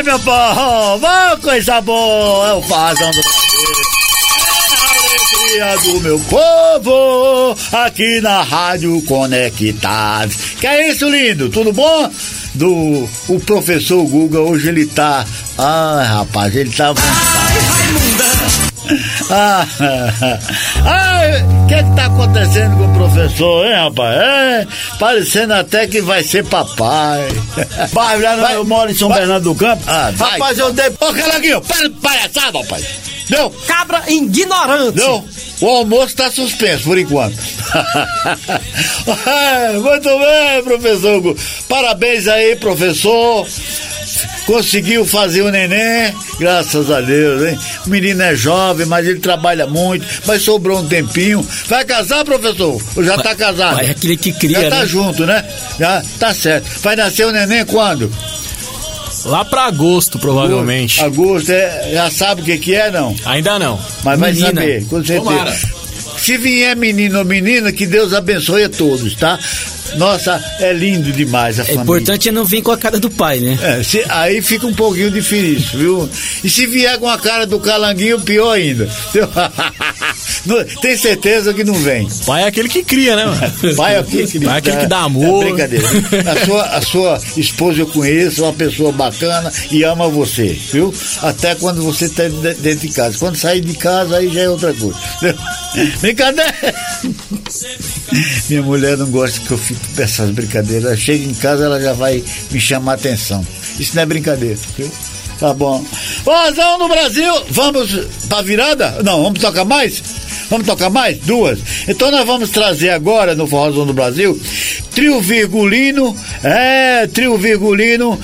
Meu povo, coisa boa, é o Fazão do Brasil. A alegria do meu povo, aqui na Rádio Conectado. Que é isso, lindo? Tudo bom? Do o professor Guga, hoje ele tá. Ai, rapaz, ele tá. Ah, o que que tá acontecendo com o professor, hein, rapaz? É, parecendo até que vai ser papai. Vai, não, eu moro em São Bernardo do Campo. Ah, vai. Rapaz, eu dei. Ô, Calaguinho, para de palhaçada, rapaz. Não. Cabra ignorante. Não. O almoço tá suspenso por enquanto. Muito bem, professor. Parabéns aí, professor. Conseguiu fazer o neném, graças a Deus, hein? O menino é jovem, mas ele trabalha muito, mas sobrou um tempinho. Vai casar, professor? Ou já tá casado? É aquele que cria, Já tá né? junto, né? Já tá certo. Vai nascer o neném quando? Lá pra agosto, provavelmente. Agosto, é, já sabe o que que é, não? Ainda não. Mas vai Menina. saber, com certeza. Tomara. Se vier menino ou menina, que Deus abençoe a todos, tá? Nossa, é lindo demais a O família. importante é não vir com a cara do pai, né? É, se- aí fica um pouquinho difícil, viu? E se vier com a cara do calanguinho, pior ainda. Não- Tem certeza que não vem. Pai é aquele que cria, né, mano? Pai é aquele que, Pai é aquele que dá amor. É brincadeira. A sua, a sua esposa eu conheço, é uma pessoa bacana e ama você, viu? Até quando você está dentro de casa. Quando sair de casa, aí já é outra coisa. Brincadeira! Minha mulher não gosta que eu fique essas brincadeiras. Chega em casa, ela já vai me chamar atenção. Isso não é brincadeira, viu? Tá bom. Vozão do Brasil! Vamos pra virada? Não, vamos tocar mais? Vamos tocar mais? Duas. Então nós vamos trazer agora no Forrozão do Brasil Trio Virgulino. É, Trio Virgulino.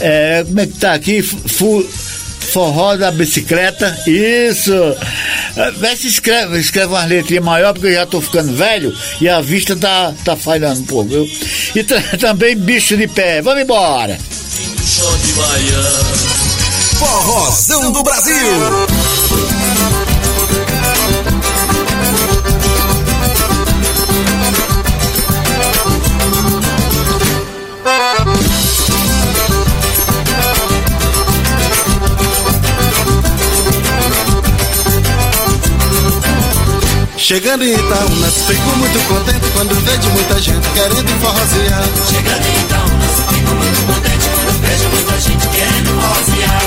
É, como é que tá aqui? Fu, forró da bicicleta. Isso. É, Vê se escreve, escreve umas letrinhas maior, porque eu já tô ficando velho e a vista tá, tá falhando um pouco, viu? E também bicho de pé. Vamos embora. Forrozão do Brasil. Chegando em Itaúnas, fico muito contente quando vejo muita gente querendo forrosear. Chegando em Itaúnas, fico muito contente quando vejo muita gente querendo rosear.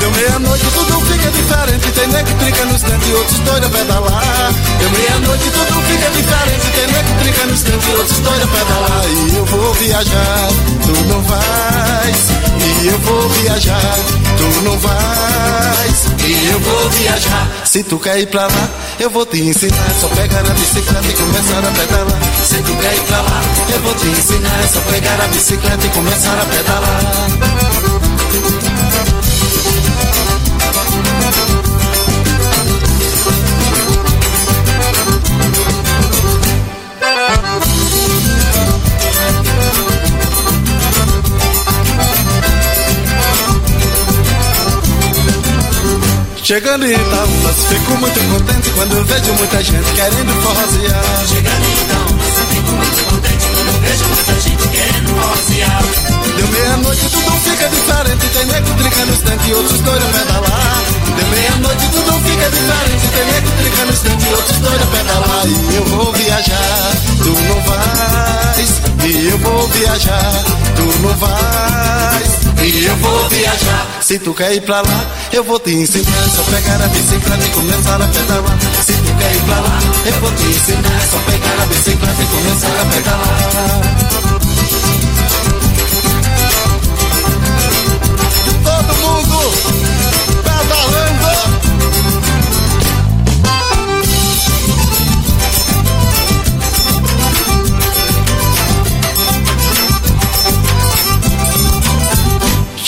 Deu meia-noite, tudo fica diferente. Tem nego trinca nos dentes e outros doidos a pedalar. Deu meia-noite, tudo fica diferente. Tem nego trinca nos dentes e outros doidos a pedalar. E eu vou viajar, tu não vais. E eu vou viajar, tu não vais. E eu vou viajar. Se tu quer ir pra lá, eu vou te ensinar. É só pegar a bicicleta e começar a pedalar. Se tu quer ir pra lá, eu vou te ensinar. É só pegar a bicicleta e começar a pedalar. Chegando em Itaúnas, fico muito contente quando vejo muita gente querendo forrosear. Chegando em Itaúnas, fico muito contente quando vejo muita gente querendo rosear. Deu meia-noite, tudo fica diferente. Tem nego trinca nos dentes e outros a pedalar. Deu meia-noite, tudo fica diferente. Tem nego trinca nos dentes e outros a pedalar. E eu vou viajar, tu não vais. E eu vou viajar, tu não vais. E eu vou viajar. Se tu quer ir pra lá, eu vou te ensinar. Só pegar a bicicleta e começar a pedalar. Se tu quer ir pra lá, eu vou te ensinar. Só pegar a bicicleta e começar a pedalar.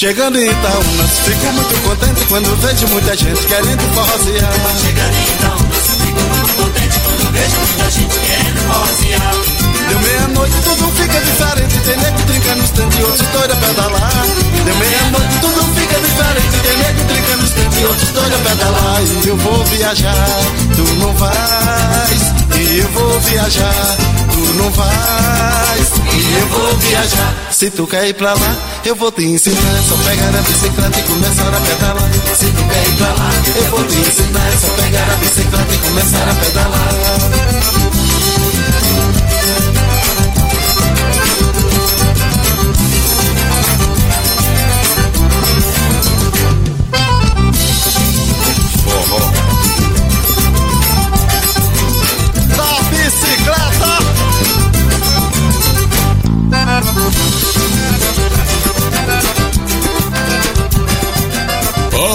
Chegando em Itaúnas, fico muito contente quando vejo muita gente querendo forrosear. Chegando em Itaúnas, fico muito contente quando vejo muita gente querendo rosear. Deu meia-noite, tudo fica diferente. Tem nego que trinca nos dentes e outros doidos a pedalar. Deu meia-noite, tudo fica diferente. Tem nego que trinca nos dentes e outros doidos a pedalar. E eu vou viajar, tu não vais. E eu vou viajar, tu não vais. E eu vou viajar. Se tu quer ir pra lá, eu vou te ensinar. Só pegar a bicicleta e começar a pedalar. Se tu quer ir pra lá, eu vou te ensinar. Só pegar a bicicleta e começar a pedalar.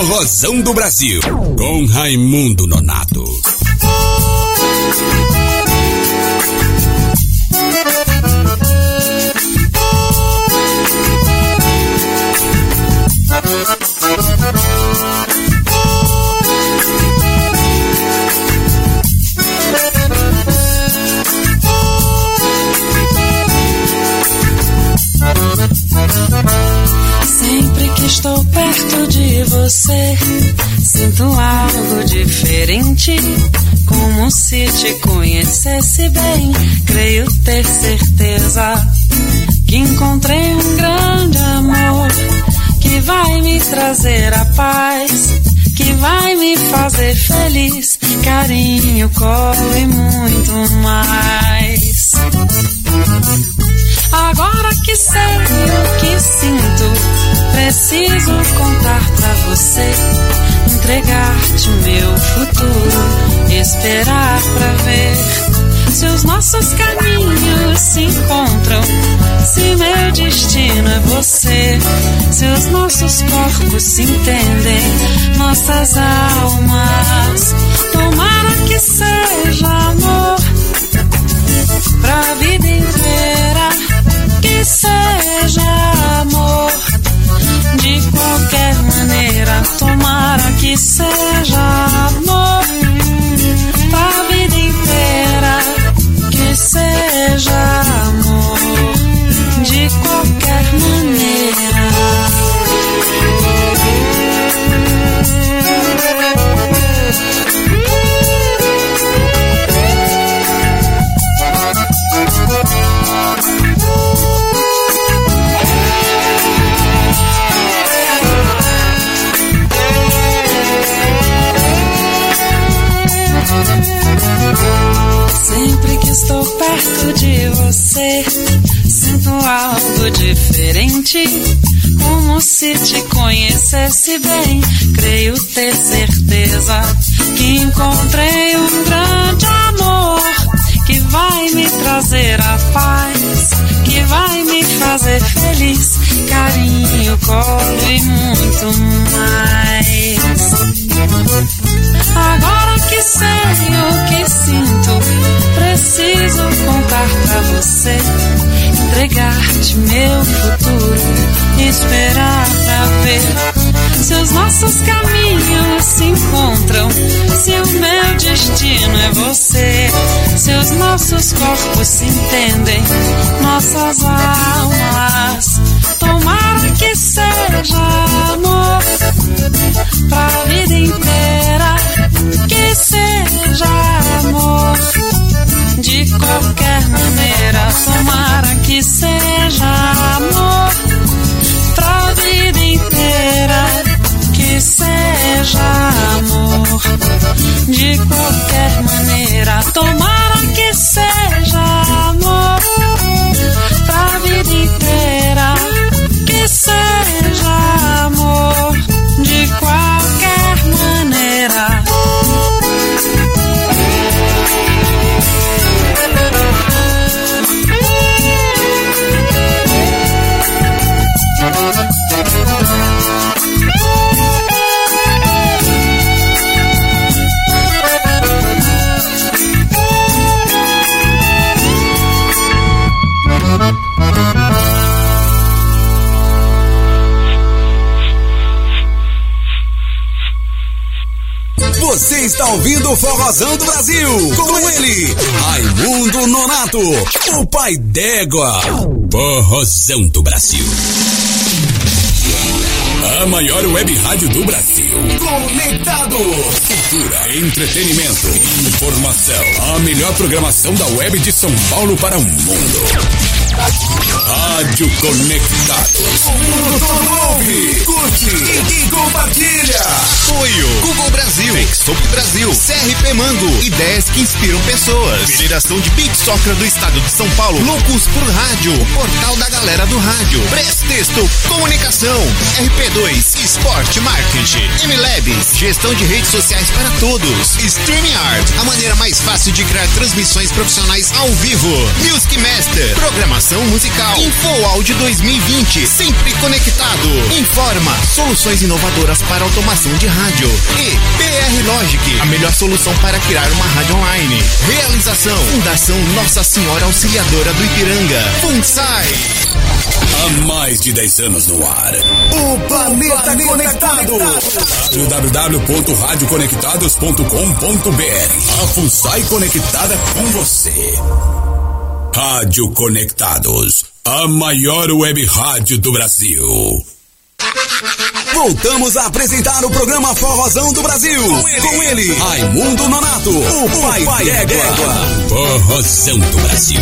Forrozão do Brasil, com Raimundo Nonato. Diferente. Como se te conhecesse bem, creio ter certeza que encontrei um grande amor que vai me trazer a paz, que vai me fazer feliz, carinho, colo e muito mais. Agora que sei o que sinto, preciso contar pra você, entregar-te meu futuro, esperar pra ver se os nossos caminhos se encontram, se meu destino é você, se os nossos corpos se entendem, nossas almas. Tomara que seja amor pra vida inteira, que seja amor. De qualquer maneira, tomara que seja meu futuro, esperar pra ver se os nossos caminhos se encontram, se o meu destino é você, se os nossos corpos se entendem, nossas almas. De está ouvindo o Forrozão do Brasil. Com ele, Raimundo Nonato, o pai d'égua. Forrozão do Brasil. A maior web rádio do Brasil. Conectado. Cultura, entretenimento, informação. A melhor programação da web de São Paulo para o mundo. Rádio Conectados. Todo ouve, curte e, e compartilha. Apoio Google Brasil, Stop Brasil, CRP Mango, ideias que inspiram pessoas. Federação de Beat Soccer do Estado de São Paulo, Loucos por Rádio, Portal da Galera do Rádio, Prestexto, Comunicação, RP2, Esporte Marketing, MLabs, gestão de redes sociais para todos, StreamYard, a maneira mais fácil de criar transmissões profissionais ao vivo, Music Master, programação musical, Info Áudio 2020, sempre conectado, Informa, soluções inovadoras para automação de rádio. E PR Logic, a melhor solução para criar uma rádio online. Realização, Fundação Nossa Senhora Auxiliadora do Ipiranga, FUNSAI. Há mais de 10 anos no ar. O planeta conectado. www.radioconectados.com.br A FUNSAI conectada com você. Rádio Conectados, a maior web rádio do Brasil. Voltamos a apresentar o programa Forrozão do Brasil. Com ele, Raimundo Nonato, o pai, pai d'égua. Forrozão do Brasil.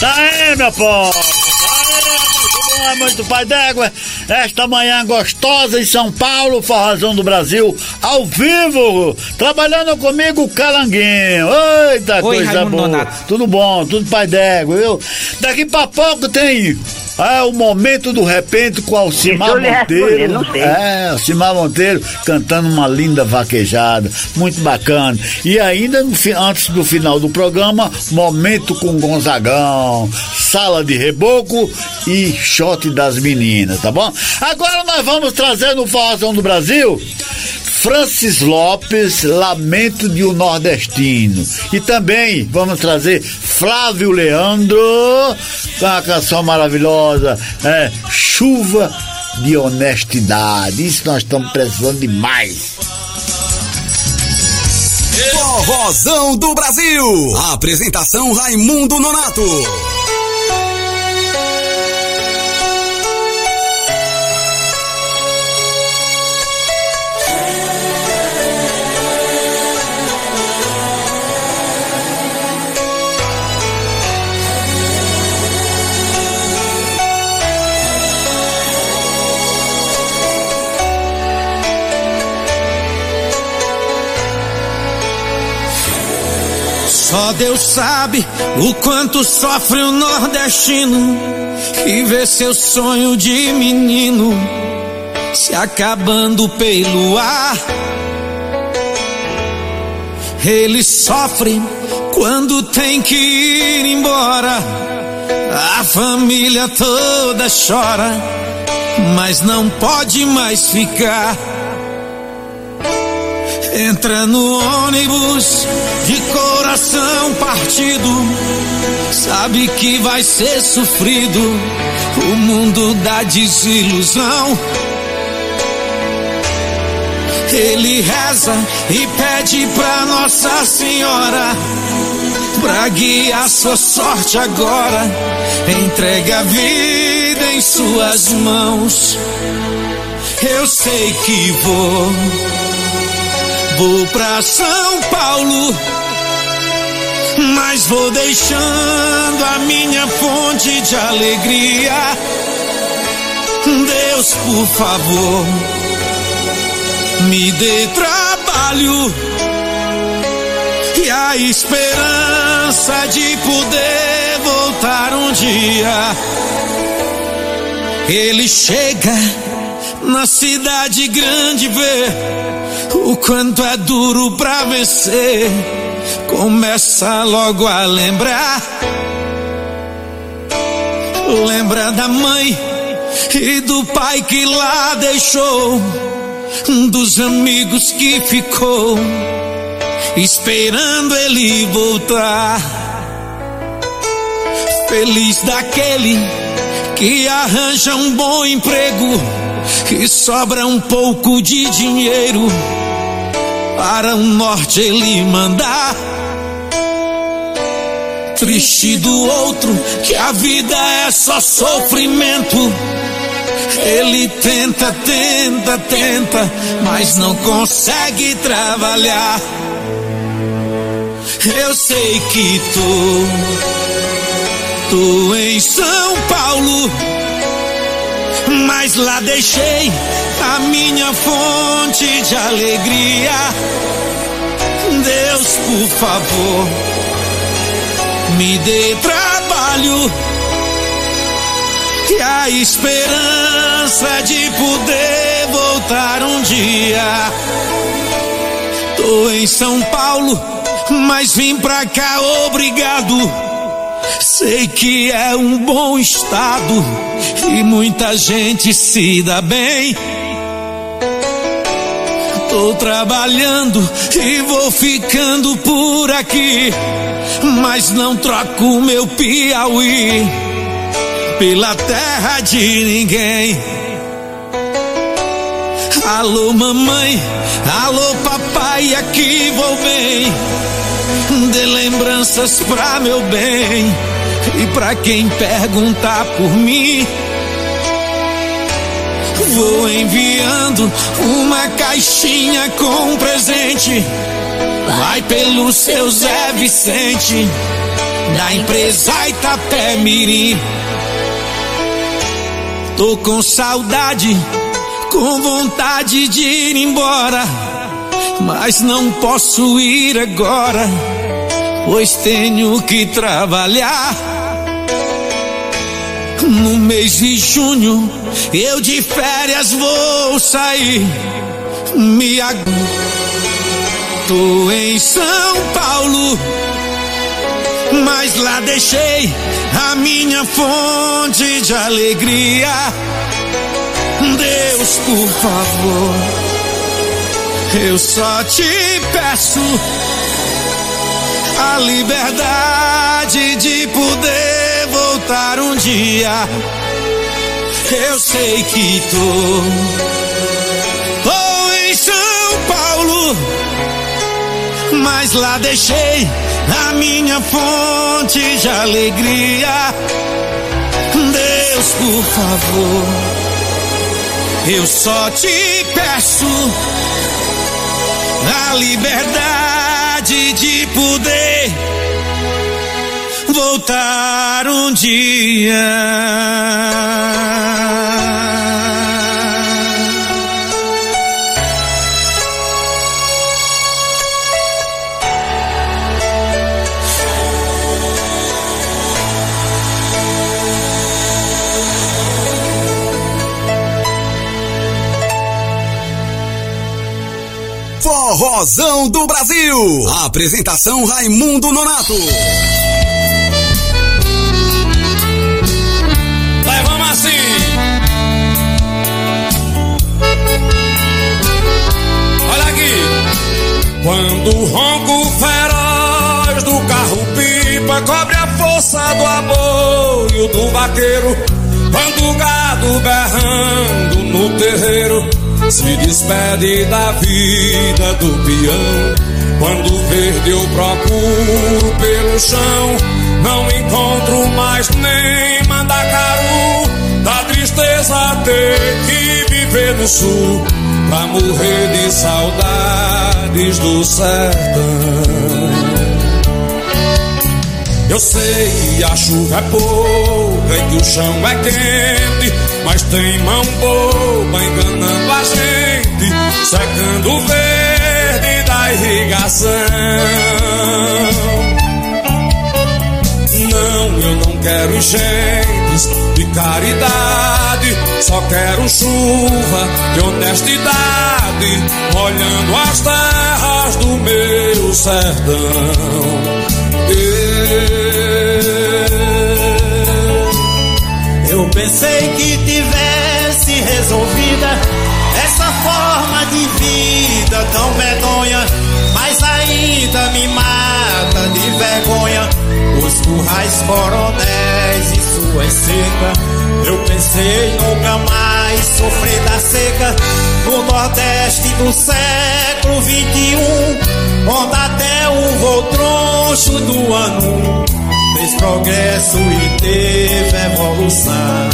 Tá aí, meu povo! Tá aí, bom, é muito pai d'égua. Esta manhã gostosa em São Paulo, Forrozão do Brasil, ao vivo, trabalhando comigo o Calanguinho. Eita, Oi, coisa Raimundo boa. Nonato. Tudo bom, tudo pai d'égua, viu? Daqui pra pouco tem. É o momento do repente com Alcimar Monteiro. responder, não sei. É, Alcimar Monteiro cantando uma linda vaquejada, muito bacana. E ainda antes do final do programa, momento com Gonzagão, sala de reboco e shot das meninas, tá bom? Agora nós vamos trazer no Forrozão do Brasil Francis Lopes, Lamento de um Nordestino. E também vamos trazer Flávio Leandro, com a canção maravilhosa, é, Chuva de Honestidade. Isso nós estamos precisando demais. Forrozão do Brasil. Apresentação Raimundo Nonato. Só Deus sabe o quanto sofre o nordestino que vê seu sonho de menino se acabando pelo ar. Eles sofrem quando tem que ir embora. A família toda chora, mas não pode mais ficar. Entra no ônibus de coração partido, sabe que vai ser sofrido o mundo da desilusão. Ele reza e pede pra Nossa Senhora pra guiar sua sorte agora. Entrega a vida em suas mãos. Eu sei que vou Vou pra São Paulo, mas vou deixando a minha fonte de alegria. Deus, por favor, me dê trabalho e a esperança de poder voltar um dia. Ele chega na cidade grande ver o quanto é duro pra vencer. Começa logo a lembrar. Lembra da mãe e do pai que lá deixou, dos amigos que ficou, esperando ele voltar. Feliz daquele que arranja um bom emprego e sobra um pouco de dinheiro para o norte ele mandar. Triste do outro que a vida é só sofrimento. Ele tenta, tenta, tenta, mas não consegue trabalhar. Eu sei que tô, tô em São Paulo mas lá deixei a minha fonte de alegria. Deus, por favor, me dê trabalho e a esperança de poder voltar um dia. Tô em São Paulo, mas vim pra cá obrigado. Sei que é um bom estado e muita gente se dá bem. Tô trabalhando e vou ficando por aqui, mas não troco meu Piauí pela terra de ninguém. Alô mamãe, alô papai, aqui vou bem. Dê lembranças pra meu bem e pra quem perguntar por mim. Vou enviando uma caixinha com presente. Vai pelo seu Zé Vicente, da empresa Itapé Mirim. Tô com saudade, com vontade de ir embora, mas não posso ir agora, pois tenho que trabalhar. No mês de junho, eu de férias vou sair. Me ag... Tô em São Paulo, mas lá deixei a minha fonte de alegria. Deus, por favor, eu só te peço a liberdade de poder voltar um dia. Eu sei que tô, tô em São Paulo, mas lá deixei a minha fonte de alegria. Deus, por favor, eu só te peço a liberdade de poder voltar um dia. Forrozão do Brasil. Apresentação Raimundo Nonato. Vamos assim. Olha aqui. Quando o ronco feroz do carro pipa cobre a força do apoio do vaqueiro, quando o gado berrando no terreiro se despede da vida do peão. Quando verde eu procuro pelo chão, não encontro mais nem mandacaru. Da tristeza ter que viver no sul, pra morrer de saudades do sertão. Eu sei que a chuva é pouca e que o chão é quente, mas tem mão boba enganando a gente, secando o verde da irrigação. Não, eu não quero enchentes de caridade, só quero chuva de honestidade, molhando as terras do meu sertão. Eu pensei que tivesse resolvida essa forma de vida tão medonha, mas ainda me mata de vergonha. Os currais coronéis e suas secas. Eu pensei nunca mais sofrer da seca no Nordeste do século 21, onde até o voo troncho do ano fez progresso e teve evolução.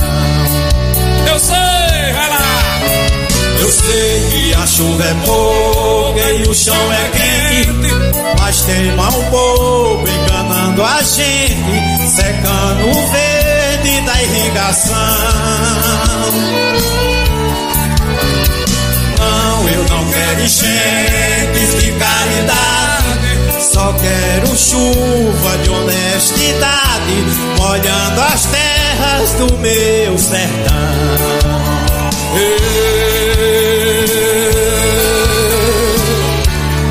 Eu sei, vai lá. Eu sei que a chuva é pouca e o chão é quente, mas tem mão boba enganando a gente, secando o verde da irrigação. Não, eu não quero enchentes de caridade, só quero chuva de honestidade, molhando as terras do meu sertão.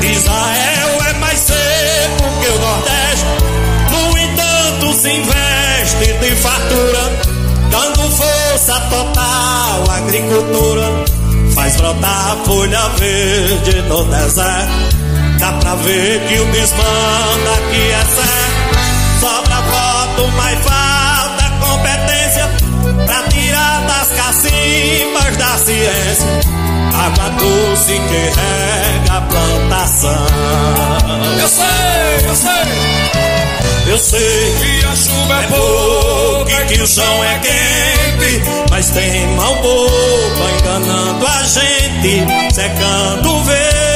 Israel é mais seco que o Nordeste, no entanto se investe de fartura, dando força total à agricultura, faz brotar folha verde no deserto. Dá pra ver que o desmanda aqui é certo, sobra voto, mas falta competência pra tirar das cacimbas da ciência água doce que rega a plantação. Eu sei, eu sei. Eu sei que a chuva é pouca e que o chão é quente, mas tem mão boba enganando a gente, secando o verde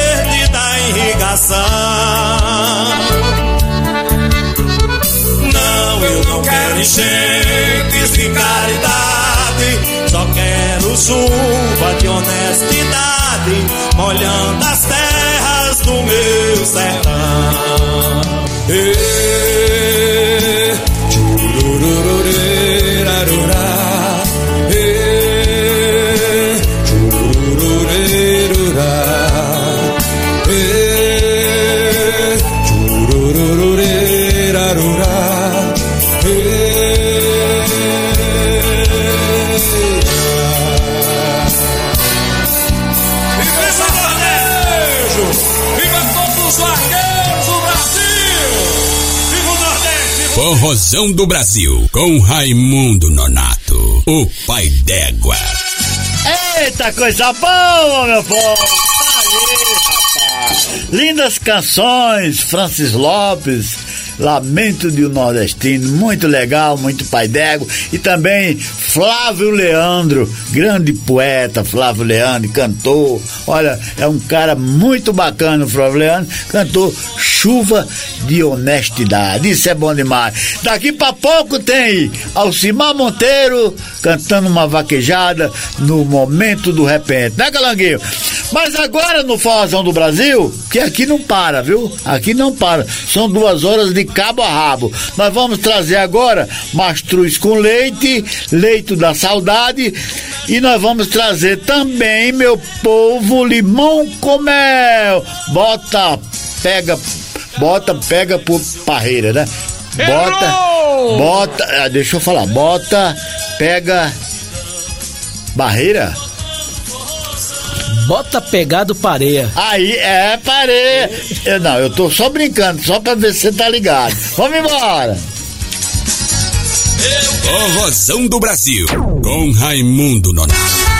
Não, eu não quero enchentes de caridade, só quero chuva de honestidade, molhando as terras do meu sertão. Forrozão do Brasil, com Raimundo Nonato, o pai d'égua. Eita, coisa boa, meu povo! Rapaz! Lindas canções, Francis Lopes, Lamento de um Nordestino, muito legal, muito pai d'égua. E também Flávio Leandro, grande poeta, Flávio Leandro, cantor. Olha, é um cara muito bacana, o Flávio Leandro, cantou Chuva de Honestidade. Isso é bom demais. Daqui pra pouco tem Alcimar Monteiro cantando uma vaquejada no momento do repente, né? Mas agora no Forrozão do Brasil, que aqui não para, viu? Aqui não para. São duas horas de cabo a rabo. Nós vamos trazer agora mastruz com leite, leito da saudade, e nós vamos trazer também, meu povo, limão com mel. Bota, pega, bota, pega por parreira, né? Bota, bota, ah, deixa eu falar, bota, pega, barreira? Bota pegado pareia. Aí, é, pareia. Eu, não, eu tô só brincando, só pra ver se você tá ligado. Vamos embora. Forrozão do Brasil, com Raimundo Nonato.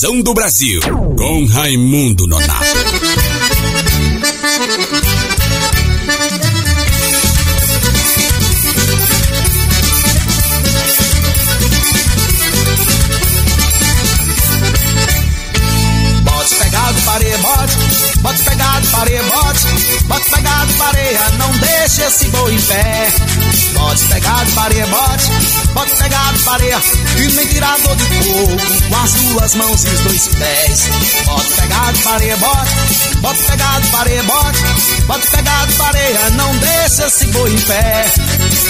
Do Brasil, com Raimundo e nem tirador de coco. Com as duas mãos e os dois pés. Bote pegado, pareia, bote. Bote pegado, pareia, bote. Bote pegado, pareia, não deixe esse boi em pé.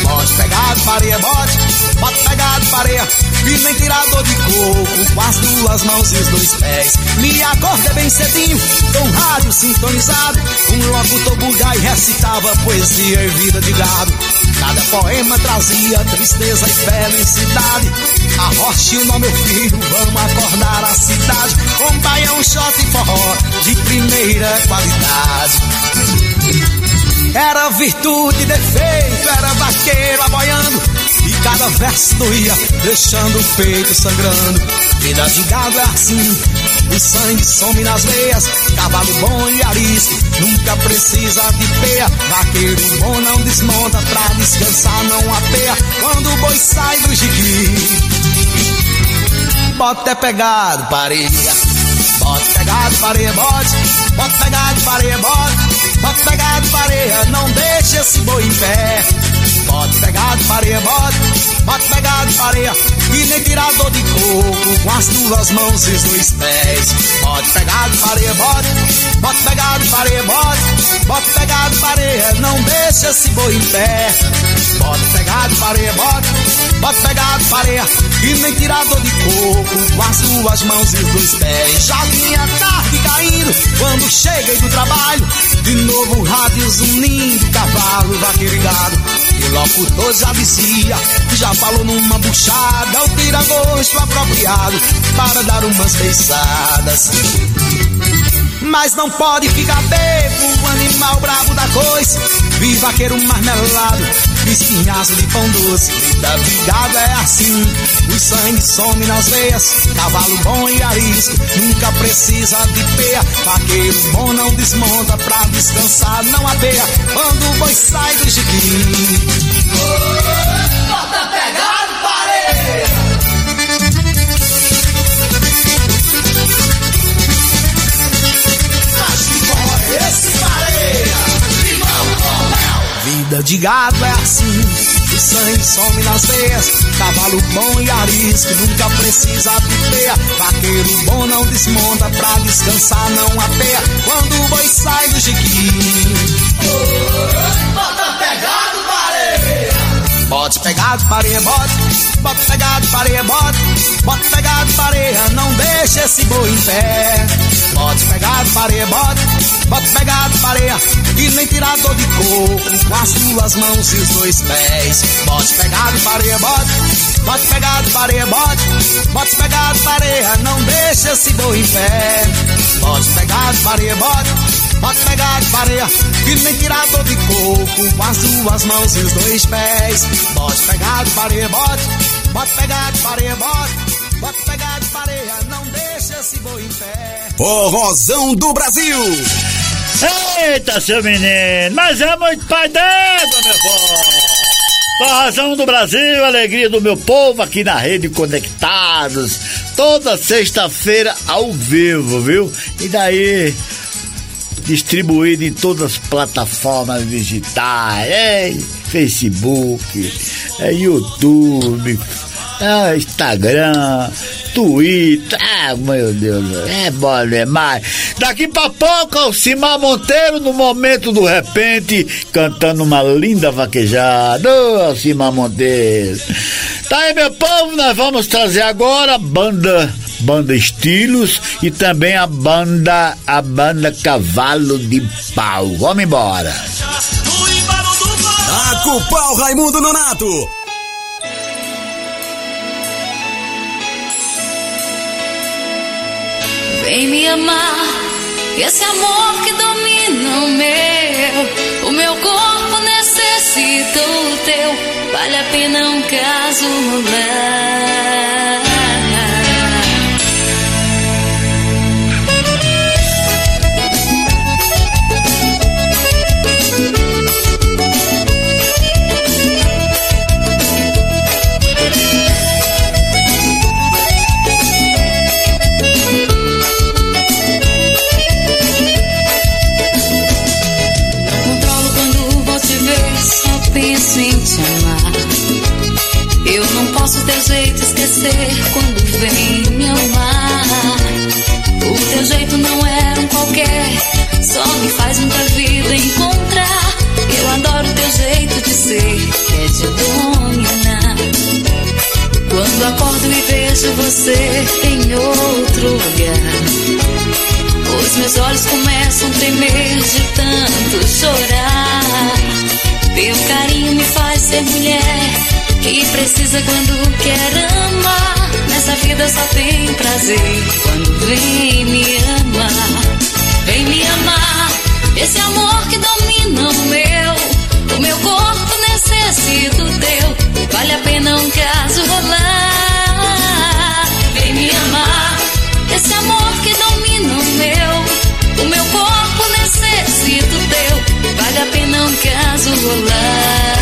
Bote pegado, pareia, bote. Bote pegado, pareia, e nem tirador de coco. Com as duas mãos e os dois pés. Me acordei bem cedinho, com rádio sintonizado. Um locutor bugai recitava poesia e vida de gado. Cada poema trazia tristeza e felicidade. Arroche o nome, meu filho, vamos acordar a cidade. Com baião, shot e forró de primeira qualidade. Era virtude defeito, era vaqueiro aboiando. E cada verso doía, deixando o peito sangrando. Vida de gado é assim, o sangue some nas veias. Cavalo bom e arisco, nunca precisa de peia. Vaqueiro bom não desmonta, pra descansar não apeia. Quando o boi sai do jiqui, bota é pegado, pareia. Bote pegado, pareia, bote. Bote pegado, pareia, bote. Bote pegado, pareia, não deixe esse boi em pé. Bote pegado, pareia, bote. Bote pegado, pareia, e nem tirador de coco com as duas mãos e os dois pés. Bote pegado, pareia, bote. Bote pegado, pareia, bote. Bote pegado, pareia, não deixe esse boi em pé. Bote pegado, pareia, bote. Bote pegado, pareia, e nem tirador de coco com as duas mãos e os dois pés. Vinha tarde caindo quando cheguei do trabalho. De novo rádio zunindo, cavalo, vaqueiro e o locutor já dizia, já falou numa buchada, o tira-gosto apropriado para dar umas beiçadas. Mas não pode ficar bebo, animal brabo da coisa. Vi vaqueiro marmelado, espinhaço de pão doce. Vida vigada é assim, o sangue some nas veias. Cavalo bom e arisco, nunca precisa de peia. Vaqueiro bom não desmonta, pra descansar não apeia. Quando o boi sai do jiqui. Bota pegado, pareia! De gado é assim, o sangue some nas veias. Cavalo bom e arisco, nunca precisa de peia. Vaqueiro bom não desmonta, pra descansar não apeia. Quando o boi sai do jiqui. Bota pegado, pareia! Bote pegado, pareia, bote. Bote pegado, pareia, bote. Bote pegado, pareia, não deixa esse boi em pé. Bote pegado, pareia, bote. Bote pegado, pareia, e nem tirador de coco com as duas mãos e os dois pés. Bote pegado, pareia, bote. Bote pegado, pareia, bote. Bote pegado, pareia, não deixa esse boi em pé. Bote pegado, pareia, bote. Bote pegado, pareia, e nem tirador de coco com as duas mãos e os dois pés. Bote pegado, pareia, bote. Bote pegado, pareia, bote. Bote pegado, pareia, não deixa esse boi em pé. Forrozão do Brasil. Eita, seu menino, mas é muito pai d'égua, meu povo. Forrozão do Brasil, alegria do meu povo aqui na Rede Conectados. Toda sexta-feira ao vivo, viu? E daí, distribuído em todas as plataformas digitais, Facebook, é, YouTube, é, Instagram, Twitter, ah, meu Deus, é bom demais. Daqui pra pouco, o Simar Monteiro, no momento do repente, cantando uma linda vaquejada. Ô, Simar Monteiro. Tá aí, meu povo, nós vamos trazer agora a banda banda Estilos e também a banda a banda Cavalo de Pau. Vamos embora. Taca o pau, Raimundo Nonato. Vem me amar, esse amor que domina o meu. O meu corpo necessita o teu. Vale a pena um caso rolar. Quando vem me amar. O teu jeito não é um qualquer, só me faz muita vida encontrar. Eu adoro o teu jeito de ser, que é de dominar. Quando acordo e vejo você em outro lugar, os meus olhos começam a tremer de tanto chorar. Teu carinho me faz ser mulher que precisa quando quer amar. Nessa vida só tem prazer quando vem me amar. Vem me amar, esse amor que domina o meu. O meu corpo necessita teu. Vale a pena um caso rolar. Vem me amar, esse amor que domina o meu. O meu corpo necessita teu. Vale a pena um caso rolar.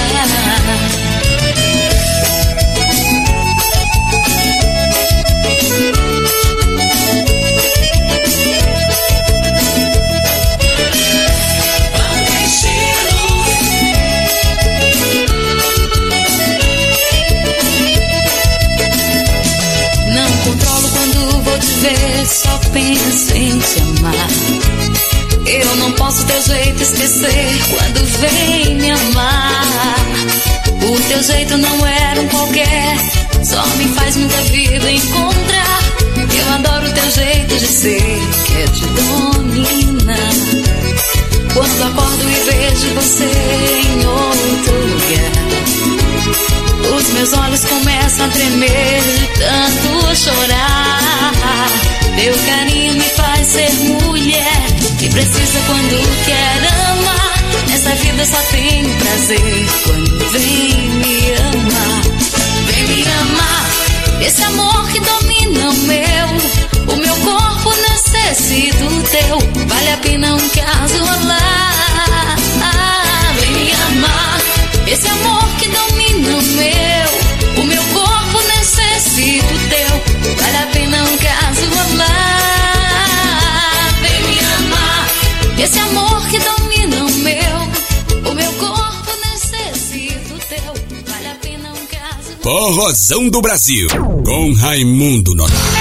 Penso em te amar. Eu não posso teu jeito esquecer quando vem me amar. O teu jeito não era um qualquer, só me faz muita vida encontrar. Eu adoro teu jeito de ser, que é te dominar. Quando acordo e vejo você em outro lugar. Meus olhos começam a tremer tanto chorar. Teu carinho me faz ser mulher que precisa quando quer amar. Nessa vida só tem prazer quando vem me amar. Vem me amar, esse amor que domina o meu. O meu corpo necessita do teu. Vale a pena um caso rolar. Vem me amar, esse amor que domina o meu. O meu corpo necessita do teu. Vale a pena um caso rolar. Vem me amar, esse amor que domina o meu. O meu corpo necessita do teu. Vale a pena um caso Forrozão do Brasil, com Raimundo Nonato.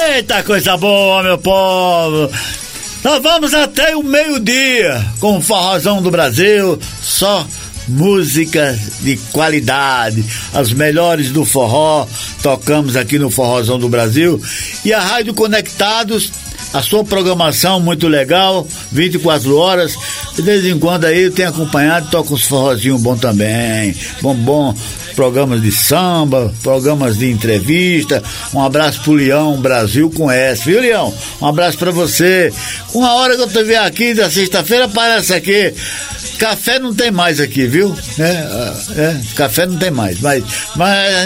Eita coisa boa, meu povo! Nós vamos até o meio-dia com o Forrozão do Brasil, só músicas de qualidade, as melhores do forró, tocamos aqui no Forrozão do Brasil. E a Rádio Conectados, a sua programação muito legal, 24 horas. De vez em quando aí eu tenho acompanhado, toco uns forrozinhos bom também. Bom, bom. Programas de samba, programas de entrevista. Um abraço pro Leão Brasil com S, viu, Leão? Um abraço para você. Uma hora que eu tô vendo aqui, da sexta-feira, aparece aqui. Café não tem mais aqui, viu? É, é, café não tem mais. Mas,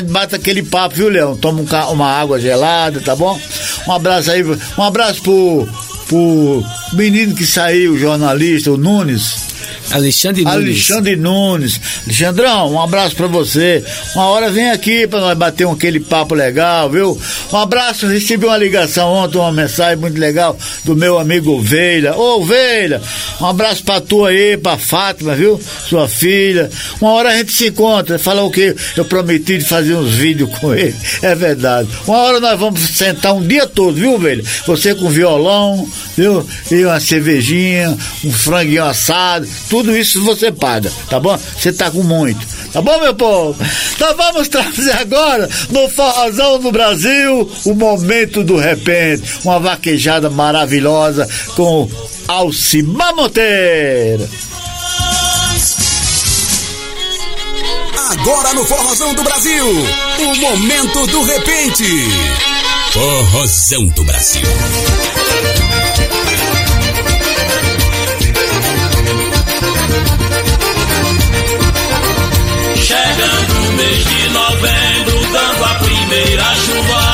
mas aquele papo, viu, Leão? Toma um uma água gelada, tá bom? Um abraço aí. Um abraço pro, pro menino que saiu, o jornalista, o Nunes. Alexandre Nunes. Alexandre Nunes. Alexandrão, um abraço pra você. Uma hora vem aqui pra nós bater um, aquele papo legal, viu? Um abraço, recebi uma ligação ontem, uma mensagem muito legal do meu amigo Ovelha. Ô, Ovelha, um abraço pra tu aí, pra Fátima, viu? Sua filha. Uma hora a gente se encontra, fala o que eu prometi de fazer uns vídeos com ele. É verdade. Uma hora nós vamos sentar um dia todo, viu, Ovelha? Você com violão, viu? E uma cervejinha, um franguinho assado, tudo isso você paga, tá bom? Você tá com muito, tá bom, meu povo? Então vamos trazer agora, no Forrozão do Brasil, o momento do repente, uma vaquejada maravilhosa com Alcimar Monteiro. Agora no Forrozão do Brasil, o momento do repente. Forrozão do Brasil. Mês de novembro, dando a primeira chuvada.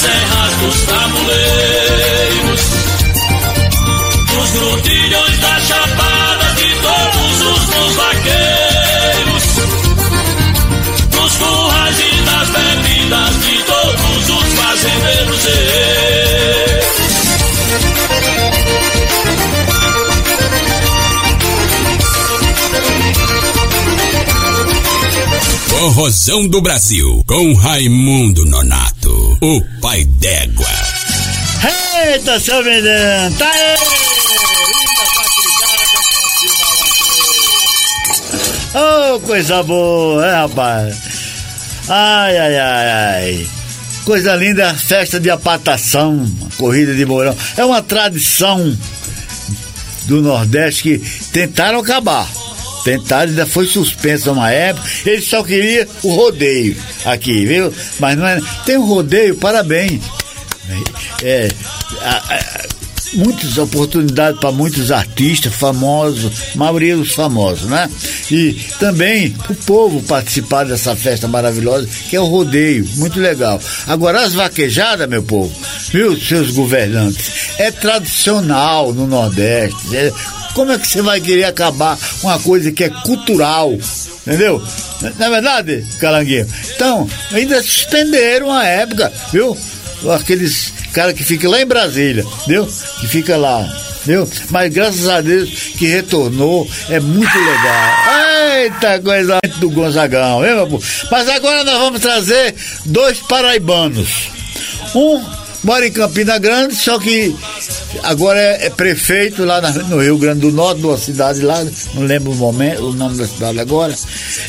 Serras dos tabuleiros dos grutilhões da chapada de todos os bons vaqueiros, dos currais e das bebidas de todos os fazendeiros. ê. Forrozão do Brasil, com Raimundo Nonato, o pai d'égua. Eita, seu menino, tá aí! Oh, coisa boa, é, rapaz? Ai, ai, ai, ai. Coisa linda, é a festa de apatação, corrida de mourão. É uma tradição do Nordeste que tentaram acabar. Tentaram, ainda foi suspensa uma época. Eles só queriam o rodeio aqui, viu? Mas não é. Tem o rodeio, parabéns. É, a- a- muitas oportunidades para muitos artistas famosos, maioria dos famosos, né? E também o povo participar dessa festa maravilhosa, que é o rodeio, muito legal. Agora, as vaquejadas, meu povo, viu, seus governantes, é tradicional no Nordeste. é- como é que você vai querer acabar uma coisa que é cultural? Entendeu? Não é verdade, Calanguinho? Então, ainda suspenderam a época, viu? Aqueles cara que fica lá em Brasília, viu? Que fica lá, viu? Mas graças a Deus que retornou, é muito legal. Eita coisa do Gonzagão, viu, meu? Mas agora nós vamos trazer dois paraibanos. Um mora em Campina Grande, só que agora é, é prefeito lá na- no Rio Grande do Norte, numa cidade lá, não lembro o, momento, o nome da cidade agora.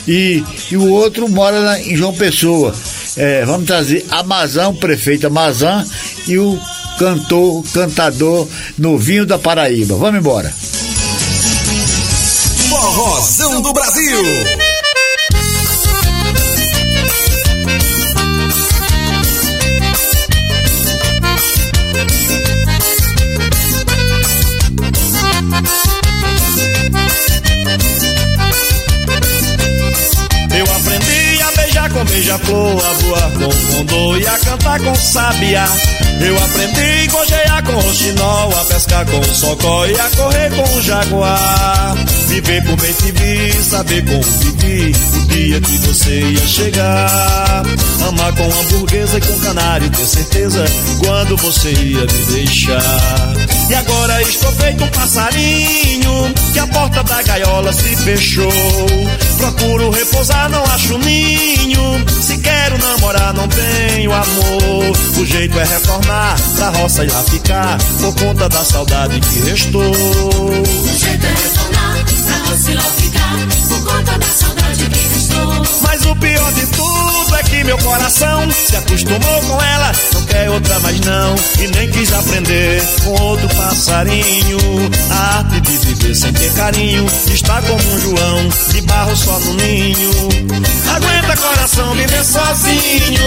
E, e o outro mora lá em João Pessoa. É, vamos trazer Amazã, o prefeito Amazã e o cantor, cantador novinho da Paraíba. Vamos embora. Forrozão do Brasil. Beija-flor, a voar com condor e a cantar com sabiá. Eu aprendi a gojear com roxinol, a pescar com socó e a correr com jaguar. Viver com bem te vi, saber como vivi, o dia que você ia chegar. Amar com hamburguesa e com canário, ter certeza quando você ia me deixar. E agora estou feito um passarinho, que a porta da gaiola se fechou. Procuro repousar, não acho ninho. Se quero namorar, não tenho amor. O jeito é retornar pra roça e lá ficar, por conta da saudade que restou. O jeito é retornar pra você lá ficar por conta da saudade que restou. Mas o pior de tudo é que meu coração se acostumou com ela, não quer outra mais não, e nem quis aprender com outro passarinho. A arte de viver sem ter carinho está como um João de barro só no ninho. Aguenta coração viver sozinho.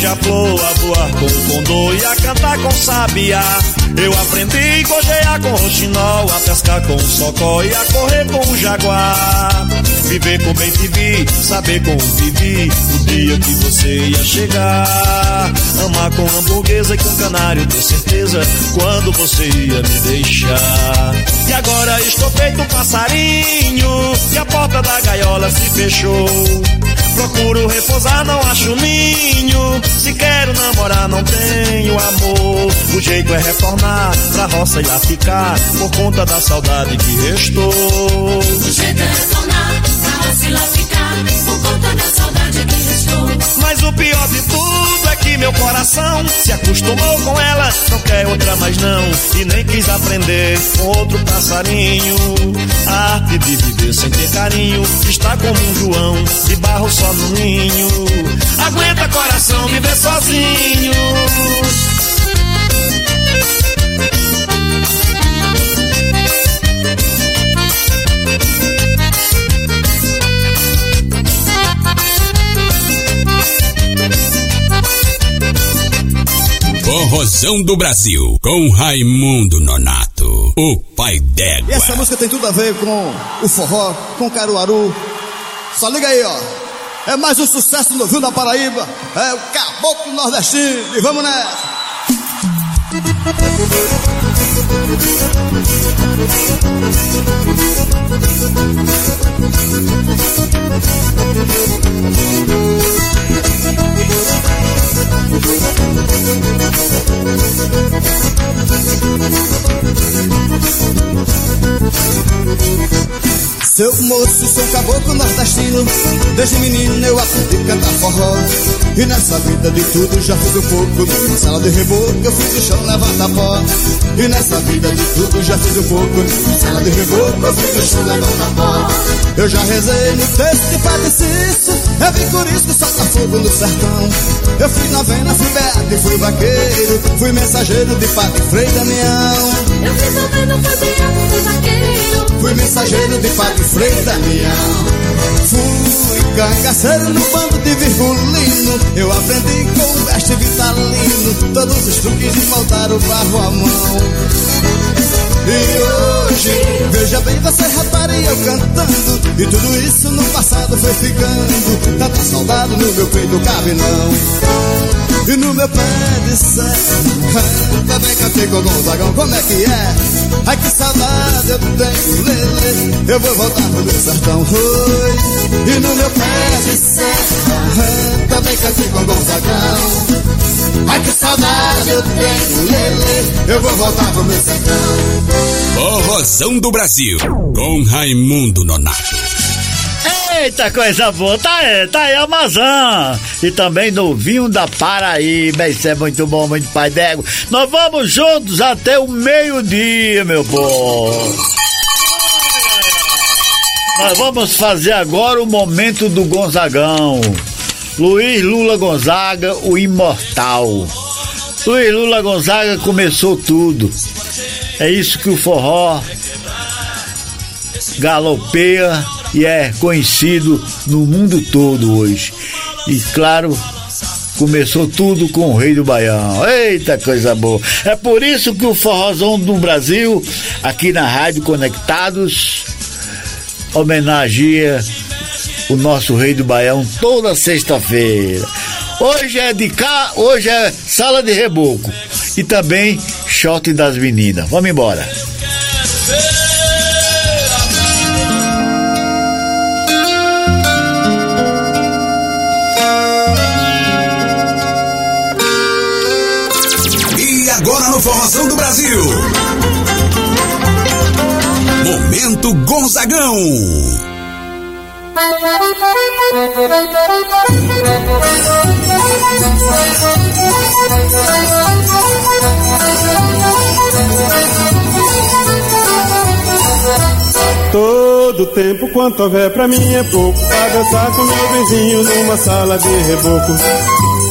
Beija-flor, a voar com o condor e a cantar com sabiá. Eu aprendi a cojear com roxinol, a pescar com o socó e a correr com o jaguar. Viver com bem te vi, saber como vivi, o dia que você ia chegar. Amar com hamburguesa e com canário, ter certeza quando você ia me deixar. E agora estou feito um passarinho, e a porta da gaiola se fechou. Procuro repousar, não acho ninho. Se quero namorar, não tenho amor. O jeito é retornar pra roça e lá ficar. Por conta da saudade que restou. O jeito é retornar pra roça e lá ficar. Por conta da saudade o pior de tudo é que meu coração se acostumou com ela, não quer outra mais não, e nem quis aprender com outro passarinho. A arte de viver sem ter carinho está como um João de barro só no ninho. Aguenta coração viver sozinho. Do Brasil, com Raimundo Nonato, o pai d'égua. Essa música tem tudo a ver com o forró, com Caruaru. Só liga aí, ó. É mais um sucesso no Rio da Paraíba. É o Caboclo Nordestino. E vamos nessa. Thank you. Seu moço, sou caboclo nordestino. Desde menino eu aprendi a cantar forró. E nessa vida de tudo já fiz um pouco. Sala de reboco eu fiz o chão levanta pó. E nessa vida de tudo já fiz um pouco. Sala de reboco eu fiz o chão levanta pó. Eu já rezei no texto de Padre Cício Eu isso que solta fogo no sertão. Eu fui novena, fui beato e fui vaqueiro. Fui mensageiro de Padre Frei Damião Eu fiz novena, fui beato, fui vaqueiro. Fui mensageiro de Padre Frei Damião Fui cangaceiro no bando de virgulino. Eu aprendi com o mestre Vitalino. Todos os truques de faltar o barro à mão. E hoje, veja bem, você repara e eu cantando. E tudo isso no passado foi ficando. Tanta saudade no meu peito cabe não E no meu pé de serra Também cantei com Gonzagão, como é que é? Ai que saudade eu tenho, lele. Eu vou voltar pro meu sertão, foi E no meu pé de serra Também cantei com Gonzagão Ai que saudade eu tenho, lele. Eu vou voltar pro meu sertão. Forrozão do Brasil, com Raimundo Nonato. Eita, coisa boa, tá aí, tá aí Amazon. E também no vinho da Paraíba, isso é muito bom, muito pai d'égua. Nós vamos juntos até o meio-dia, meu povo. Nós vamos fazer agora o momento do Gonzagão. Luiz Lula Gonzaga, o imortal. Luiz Lula Gonzaga começou tudo. É isso que o forró galopeia e é conhecido no mundo todo hoje. E claro, começou tudo com o Rei do Baião. Eita coisa boa! É por isso que o Forrozão do Brasil, aqui na Rádio Conectados, homenageia o nosso Rei do Baião toda sexta-feira. Hoje é de cá, hoje é sala de reboco e também shot das meninas. Vamos embora. Do Brasil. Momento Gonzagão. Todo tempo quanto houver pra mim é pouco Pra dançar com meu vizinho numa sala de reboco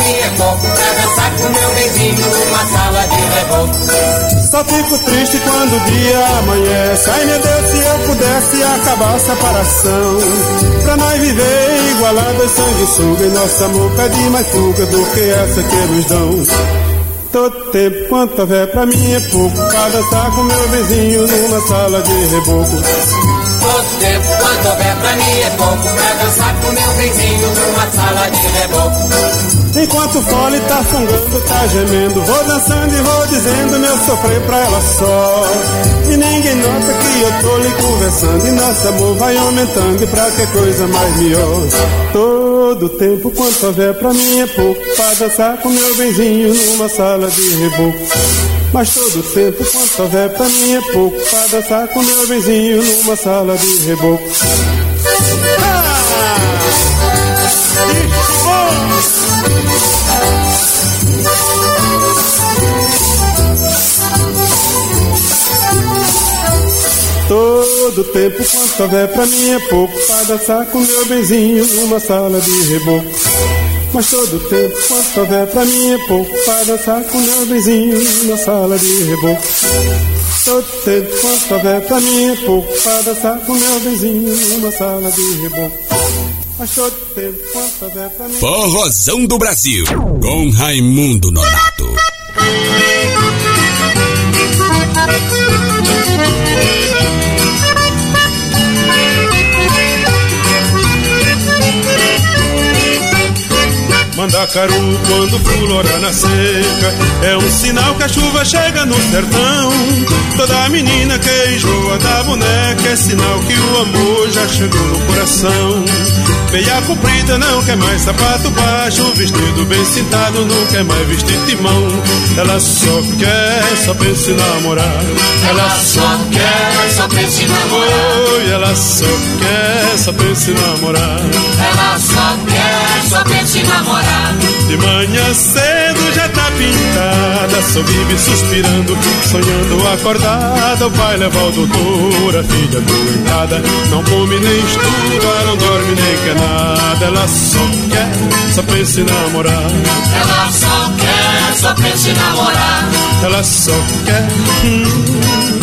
mim é pouco Pra dançar com meu vizinho numa sala de reboco Só fico triste quando o dia amanhece Ai meu Deus, se eu pudesse acabar a separação. Pra nós viver igualados, sanguessuga E nosso amor pede mais fuga do que essa que nos dão. Todo tempo quanto houver pra mim é pouco Pra dançar com meu vizinho numa sala de reboco Todo tempo quanto houver pra mim é pouco Pra dançar com meu vizinho numa sala de reboco. Enquanto o fole tá fungando, tá gemendo Vou dançando e vou dizendo meu sofrer pra ela só. E ninguém nota que eu tô lhe conversando E nosso amor vai aumentando e pra que coisa mais melhor Todo tempo. Quanto houver pra mim é pouco. Pra dançar com meu benzinho numa sala de reboco. Mas todo tempo quanto houver pra mim é pouco. Pra dançar com meu benzinho numa sala de reboco Todo tempo. Quanto houver pra mim é pouco. Pra dançar com meu benzinho numa sala de reboco. Mas todo tempo quanto houver pra mim é pouco. Pra dançar com meu benzinho numa sala de reboco. Todo tempo quanto houver pra mim é pouco. Pra dançar com meu benzinho numa sala de reboco. Mas todo tempo quanto houver pra mim Forrozão do Brasil, com Raimundo Nonato. Mandacaru quando fulora na seca É um sinal que a chuva chega no sertão. Toda menina que enjoa da boneca É sinal que o amor já chegou no coração. Meia comprida não quer mais sapato baixo Vestido bem cintado não quer mais vestir timão. Ela só quer, só pensa em namorar. Ela só quer, só pensa em namorar. Oi, ela só quer, só pensa em namorar. Ela só quer, só pensa em namorar de manhã cedo já tá pintada, só vive suspirando, sonhando acordada. O pai leva o doutor, a filha doentada, não come nem estuda, não dorme nem quer nada. Ela só quer, só pensa em namorar. Ela só quer, só pensa em namorar. Ela só quer. Hum,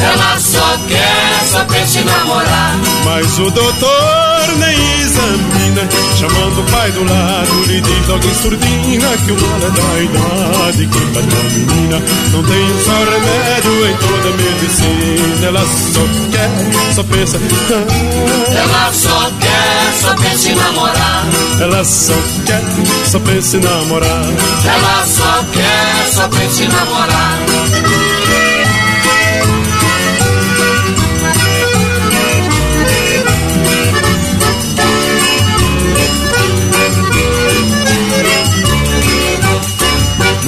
ela só quer, só pensa em namorar. Mas o doutor nem examina, chamando o pai do lado, lhe diz logo em surdina que o mal é da idade. Que cada menina não tem um só remédio em toda a medicina. Ela só quer, só pensa. Ah, Ela só quer, só pensa em namorar. ela só quer, só pensa em namorar. Ela só quer, só pensa em namorar.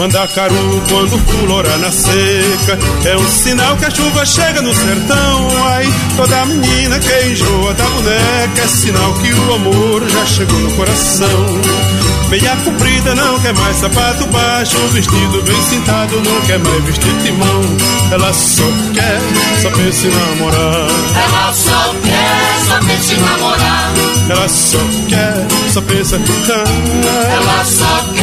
Mandacaru quando fulora na seca É um sinal que a chuva chega no sertão. Ai, toda menina que enjoa da boneca É sinal que o amor já chegou no coração. Meia comprida não quer mais sapato baixo Vestido bem cintado não quer mais vestir timão. Ela só quer, só pensa em namorar. Ela só quer, só pensa em namorar. Ela só quer, só pensa ah, Ela só quer,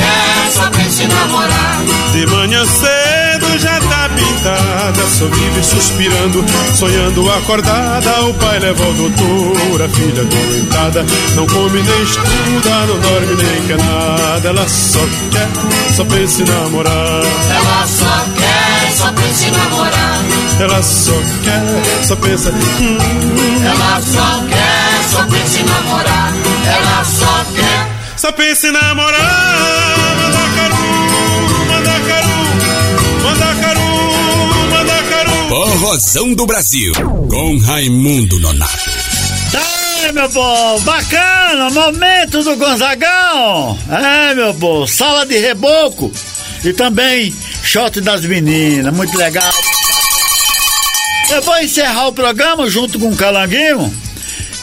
só pensa em namorar. De manhã cedo já tá pintada, só vive suspirando, sonhando acordada. O pai leva ao doutor, a filha doentada, não come nem estuda, não dorme nem quer nada. Ela só quer, só pensa em namorar. Ela só quer, só pensa em namorar. Ela só quer, só pensa. Hum, Ela só quer, só pensa em namorar. Ela só quer. Só pensa em namorar. Mandacaru, mandacaru, mandacaru, mandacaru. Forrozão do Brasil, com Raimundo Nonato. Tá, meu povo, bacana, momento do Gonzagão. É, meu povo, sala de reboco e também shot das meninas, muito legal. Eu vou encerrar o programa junto com o Calanguinho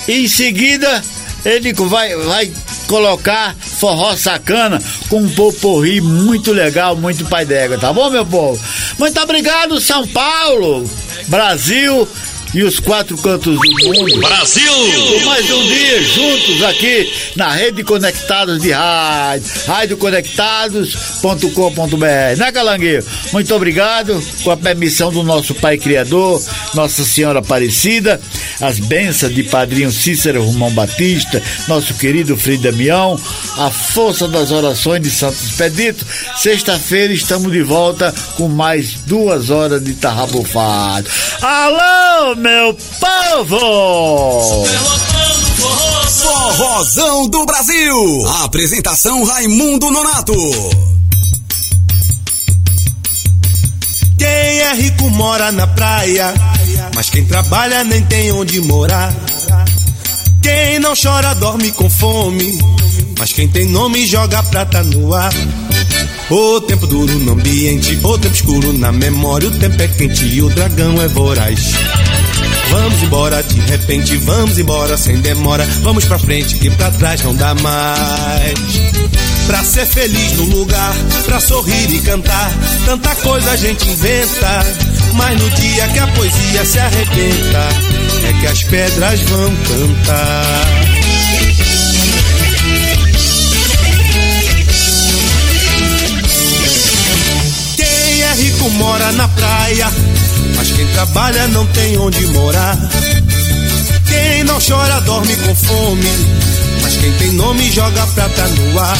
E em seguida, ele vai, vai colocar forró sacana com um poporri muito legal, muito pai d'égua, tá bom, meu povo? Muito obrigado, São Paulo, Brasil e os quatro cantos do mundo. Brasil! Por mais um dia juntos aqui na Rede Conectados de Rádio, radioconectados.com.br. Né, Calangueiro? Muito obrigado com a permissão do nosso Pai Criador, Nossa Senhora Aparecida, as bênçãos de Padrinho Cícero Romão Batista, nosso querido Frei Damião, a força das orações de Santo Expedito. Sexta-feira estamos de volta com mais duas horas de tarrabufado. Alô, meu povo! Forrozão do Brasil. Apresentação Raimundo Nonato. Quem é rico mora na praia, mas quem trabalha nem tem onde morar. Quem não chora dorme com fome, mas quem tem nome joga prata no ar. O tempo duro no ambiente, o tempo escuro na memória, o tempo é quente e o dragão é voraz. Vamos embora de repente, vamos embora sem demora, vamos pra frente que pra trás não dá mais. Pra ser feliz no lugar, pra sorrir e cantar, tanta coisa a gente inventa. Mas no dia que a poesia se arrebenta, é que as pedras vão cantar. É rico mora na praia, mas quem trabalha não tem onde morar. Quem não chora dorme com fome, mas quem tem nome joga prata no ar.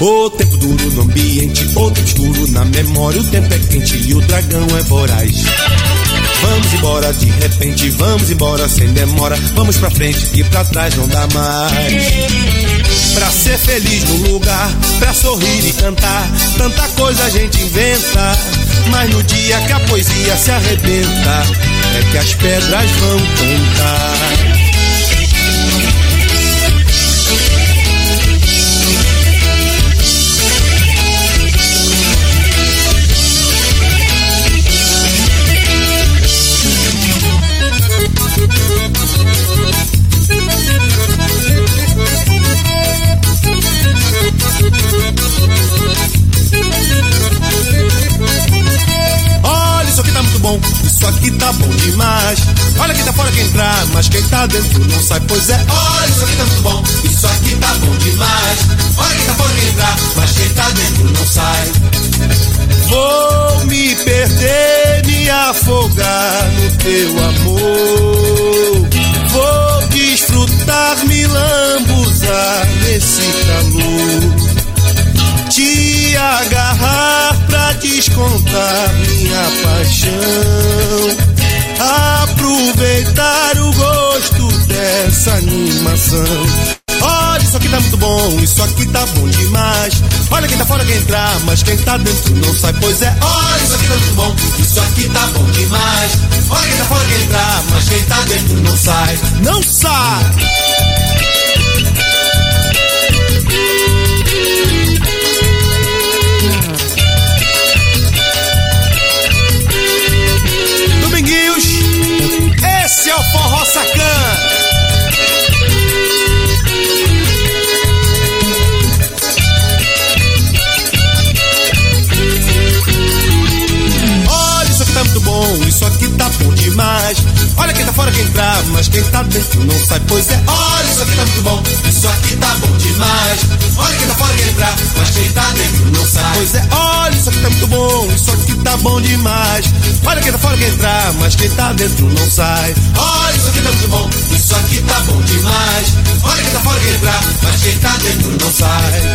O tempo duro no ambiente, o tempo escuro na memória, o tempo é quente e o dragão é voraz. Vamos embora de repente, vamos embora sem demora, vamos pra frente e pra trás não dá mais. Pra ser feliz no lugar, pra sorrir e cantar, tanta coisa a gente inventa. Mas no dia que a poesia se arrebenta, é que as pedras vão cantar. Isso aqui tá bom demais. Olha quem tá fora quem entrar, mas quem tá dentro não sai, pois é. Olha, isso aqui tá muito bom, isso aqui tá bom demais. Olha quem tá fora quem entrar, mas quem tá dentro não sai. Vou me perder, me afogar no teu amor. Vou desfrutar, me lambuzar nesse calor te agarrar pra descontar minha paixão. Aproveitar o gosto dessa animação. Olha, isso aqui tá muito bom, isso aqui tá bom demais. Olha quem tá fora quem entrar, mas quem tá dentro não sai, pois é. Olha, isso aqui tá muito bom, isso aqui tá bom demais. Olha quem tá fora quem entrar, mas quem tá dentro não sai. Não sai! Forró Sacana. Bom, isso aqui tá bom demais. Olha quem tá fora quem entrar, mas quem tá dentro não sai, pois é. Olha, isso aqui tá muito bom, isso aqui tá bom demais. Olha quem tá fora quem entrar, mas quem tá dentro não sai. Pois é, olha, isso aqui tá muito bom, isso aqui tá bom demais. Olha quem tá fora quem entrar, mas quem tá dentro não sai. Olha, isso aqui tá muito bom, isso aqui tá bom demais. Olha quem tá fora quem entrar, mas quem tá dentro não sai.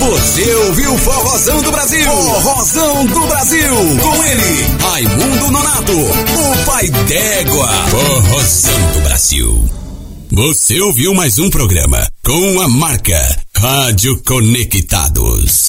Você ouviu Forrozão do Brasil? Forrozão do Brasil. Com ele, Raimundo Nonato, o pai d'égua. Forrozão do Brasil. Você ouviu mais um programa com a marca Rádio Conectados.